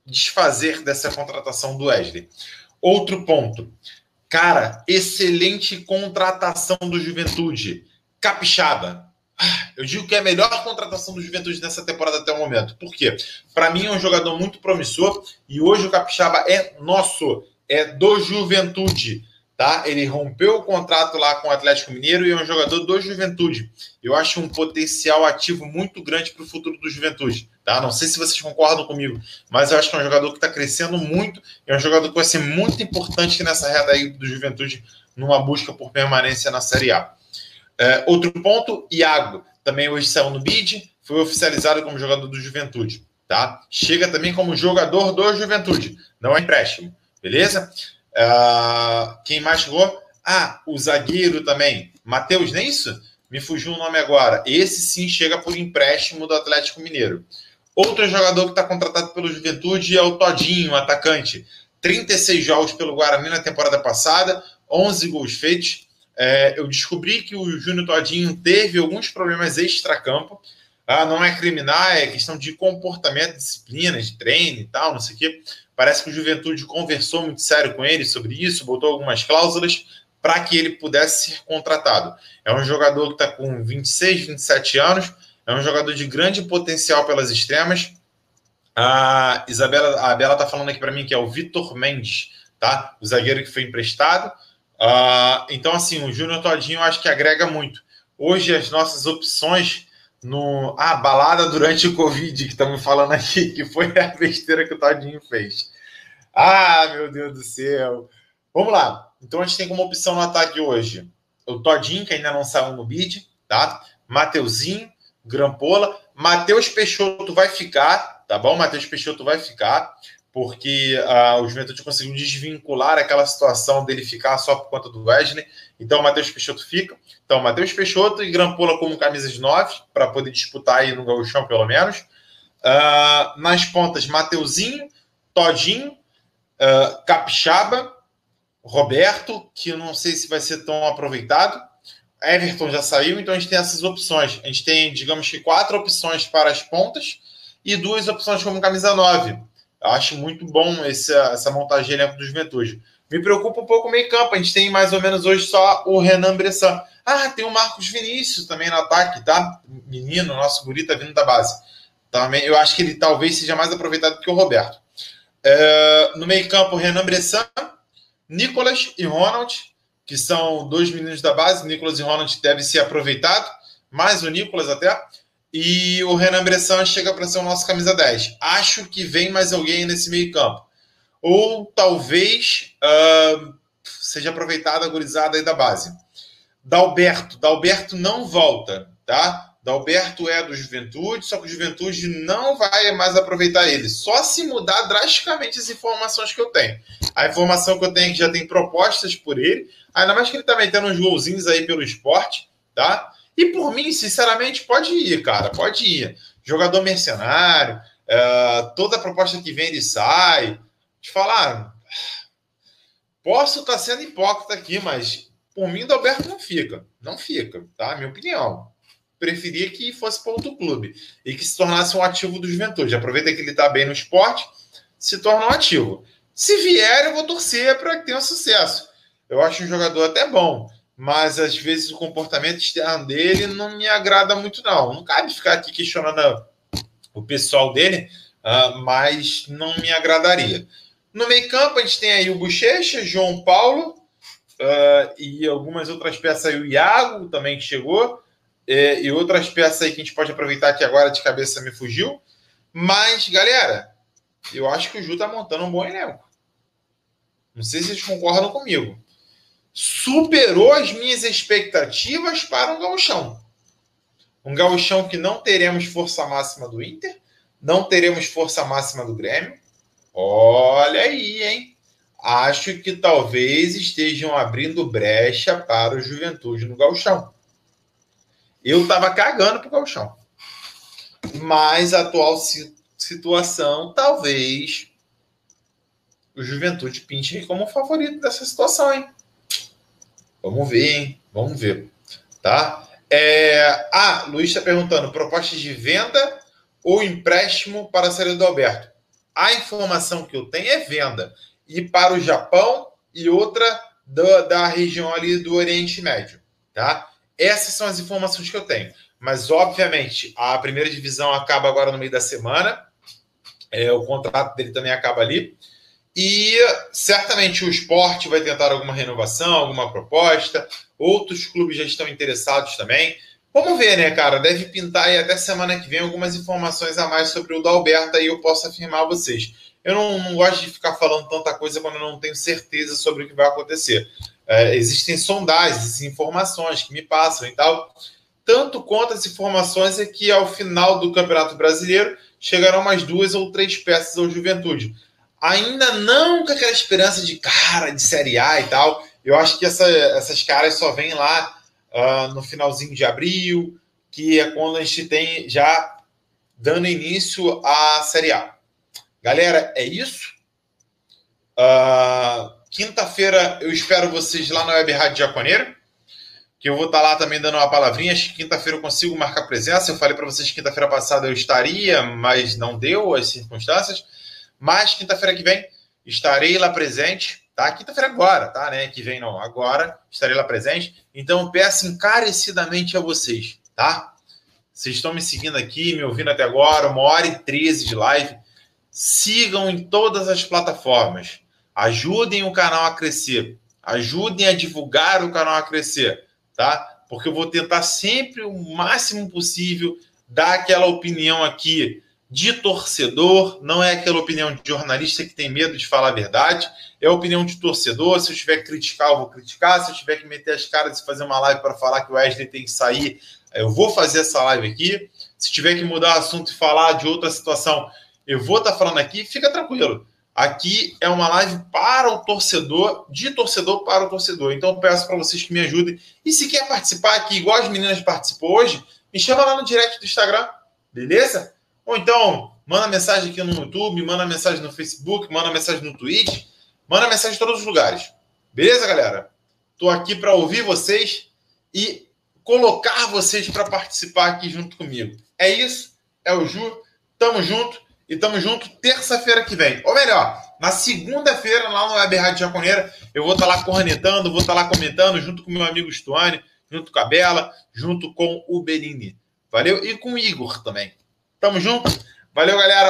A: desfazer dessa contratação do Wesley. Outro ponto. Cara, excelente contratação do Juventude. Capixaba. Eu digo que é a melhor contratação do Juventude nessa temporada até o momento. Por quê? Para mim é um jogador muito promissor e hoje o Capixaba é nosso, é do Juventude. Tá? Ele rompeu o contrato lá com o Atlético Mineiro e é um jogador do Juventude. Eu acho um potencial ativo muito grande para o futuro do Juventude. Tá? Não sei se vocês concordam comigo, mas eu acho que é um jogador que está crescendo muito. É um jogador que vai ser muito importante nessa reta aí do Juventude numa busca por permanência na Série A. É, outro ponto, Iago, também hoje saiu no bid, foi oficializado como jogador do Juventude, tá? Chega também como jogador do Juventude, não é empréstimo, beleza? Uh, quem mais chegou? Ah, o zagueiro também, Matheus, nem é isso? Me fugiu o nome agora. Esse sim chega por empréstimo do Atlético Mineiro. Outro jogador que está contratado pelo Juventude é o Todinho, atacante. 36 jogos pelo Guarani na temporada passada, 11 gols feitos, é, eu descobri que o Júnior Todinho teve alguns problemas extra-campo. Ah, não é criminal, é questão de comportamento, disciplina, de treino e tal, não sei o quê. Parece que o Juventude conversou muito sério com ele sobre isso, botou algumas cláusulas para que ele pudesse ser contratado. É um jogador que está com 26, 27 anos, é um jogador de grande potencial pelas extremas. A Isabela, a Bela está falando aqui para mim que é o Vitor Mendes, tá? O zagueiro que foi emprestado. Uh, então, assim, o Júnior Todinho eu acho que agrega muito. Hoje, as nossas opções no. Ah, balada durante o Covid, que estamos falando aqui, que foi a besteira que o Todinho fez. Ah, meu Deus do céu. Vamos lá. Então, a gente tem como opção no ataque hoje o Todinho, que ainda não saiu no bid, tá? Mateuzinho, Grampola. Matheus Peixoto vai ficar, tá bom? Matheus Peixoto vai ficar porque uh, o Juventude conseguiu desvincular aquela situação dele ficar só por conta do Wesley. Então, o Matheus Peixoto fica. Então, Matheus Peixoto e Grampola como camisas 9, para poder disputar aí no gauchão, pelo menos. Uh, nas pontas, Mateuzinho, Todinho, uh, Capixaba, Roberto, que eu não sei se vai ser tão aproveitado. Everton já saiu, então a gente tem essas opções. A gente tem, digamos que, quatro opções para as pontas e duas opções como camisa 9. Eu acho muito bom esse, essa montagem elenco do Juventude. Me preocupa um pouco o meio campo. A gente tem mais ou menos hoje só o Renan Bressan. Ah, tem o Marcos Vinícius também no ataque, tá? Menino, nosso guri tá vindo da base. Também, eu acho que ele talvez seja mais aproveitado que o Roberto. É, no meio campo, Renan Bressan, Nicolas e Ronald, que são dois meninos da base. Nicolas e Ronald devem ser aproveitados, mais o Nicolas até. E o Renan Bressan chega para ser o nosso camisa 10. Acho que vem mais alguém nesse meio campo. Ou talvez uh, seja aproveitada a gurizada aí da base. Dalberto. Dalberto não volta, tá? Dalberto é do Juventude, só que o Juventude não vai mais aproveitar ele. Só se mudar drasticamente as informações que eu tenho. A informação que eu tenho é que já tem propostas por ele. Ainda mais que ele tá metendo uns golzinhos aí pelo esporte, tá? E por mim, sinceramente, pode ir, cara. Pode ir. Jogador mercenário, é, toda proposta que vem ele sai. Te falar, posso estar sendo hipócrita aqui, mas por mim, o Alberto não fica. Não fica, tá? Minha opinião. Preferia que fosse para outro clube e que se tornasse um ativo do Juventude. Aproveita que ele está bem no esporte, se torna um ativo. Se vier, eu vou torcer para que tenha sucesso. Eu acho um jogador até bom, mas às vezes o comportamento externo dele não me agrada muito, não. Não cabe ficar aqui questionando o pessoal dele, uh, mas não me agradaria. No meio campo, a gente tem aí o Bochecha, João Paulo, uh, e algumas outras peças aí, o Iago também que chegou, é, e outras peças aí que a gente pode aproveitar que agora de cabeça me fugiu. Mas, galera, eu acho que o Ju tá montando um bom elenco. Não sei se vocês concordam comigo. Superou as minhas expectativas para um gauchão. Um gauchão que não teremos força máxima do Inter, não teremos força máxima do Grêmio. Olha aí, hein? acho que talvez estejam abrindo brecha para o Juventude no Galchão. Eu estava cagando para o Galchão. Mas a atual situação, talvez o Juventude pinte como favorito dessa situação, hein? Vamos ver, hein? Vamos ver. Tá? É... Ah, Luiz está perguntando: propostas de venda ou empréstimo para a saída do Alberto? A informação que eu tenho é venda e para o Japão e outra da, da região ali do Oriente Médio, tá? Essas são as informações que eu tenho. Mas, obviamente, a primeira divisão acaba agora no meio da semana. É, o contrato dele também acaba ali. E certamente o esporte vai tentar alguma renovação, alguma proposta. Outros clubes já estão interessados também. Vamos ver, né, cara? Deve pintar aí até semana que vem algumas informações a mais sobre o Dalberto e eu posso afirmar a vocês eu não, não, gosto de ficar falando tanta coisa quando eu não tenho certeza sobre o que vai acontecer. É, existem sondagens, informações que me passam e tal. Tanto quanto as informações é que ao final do Campeonato Brasileiro chegarão mais duas ou três peças ao Juventude. Ainda não com aquela esperança de cara de Série A e tal. Eu acho que essa, essas caras só vêm lá uh, no finalzinho de abril, que é quando a gente tem já dando início à Série A. Galera, é isso. Uh, quinta-feira eu espero vocês lá na Web Rádio Jaconeiro, que eu vou estar lá também dando uma palavrinha. Quinta-feira eu consigo marcar presença. Eu falei para vocês que quinta-feira passada eu estaria, mas não deu as circunstâncias. Mas quinta-feira que vem estarei lá presente, tá? Quinta-feira agora, tá? Né? Que vem não, agora estarei lá presente. Então peço encarecidamente a vocês, tá? Vocês estão me seguindo aqui, me ouvindo até agora, uma hora e treze de live sigam em todas as plataformas. Ajudem o canal a crescer. Ajudem a divulgar o canal a crescer, tá? Porque eu vou tentar sempre o máximo possível dar aquela opinião aqui de torcedor, não é aquela opinião de jornalista que tem medo de falar a verdade, é a opinião de torcedor. Se eu tiver que criticar, eu vou criticar. Se eu tiver que meter as caras e fazer uma live para falar que o Wesley tem que sair, eu vou fazer essa live aqui. Se tiver que mudar assunto e falar de outra situação, eu vou estar tá falando aqui, fica tranquilo. Aqui é uma live para o torcedor, de torcedor para o torcedor. Então peço para vocês que me ajudem. E se quer participar aqui, igual as meninas participou hoje, me chama lá no direct do Instagram, beleza? Ou então, manda mensagem aqui no YouTube, manda mensagem no Facebook, manda mensagem no Twitch, manda mensagem em todos os lugares. Beleza, galera? Estou aqui para ouvir vocês e colocar vocês para participar aqui junto comigo. É isso, é o Ju, tamo junto. E tamo junto terça-feira que vem. Ou melhor, na segunda-feira, lá no Web Rádio Jaconeira, eu vou estar tá lá cornetando, vou estar tá lá comentando, junto com meu amigo Stuane, junto com a Bela, junto com o Berini. Valeu? E com o Igor também. Tamo junto? Valeu, galera.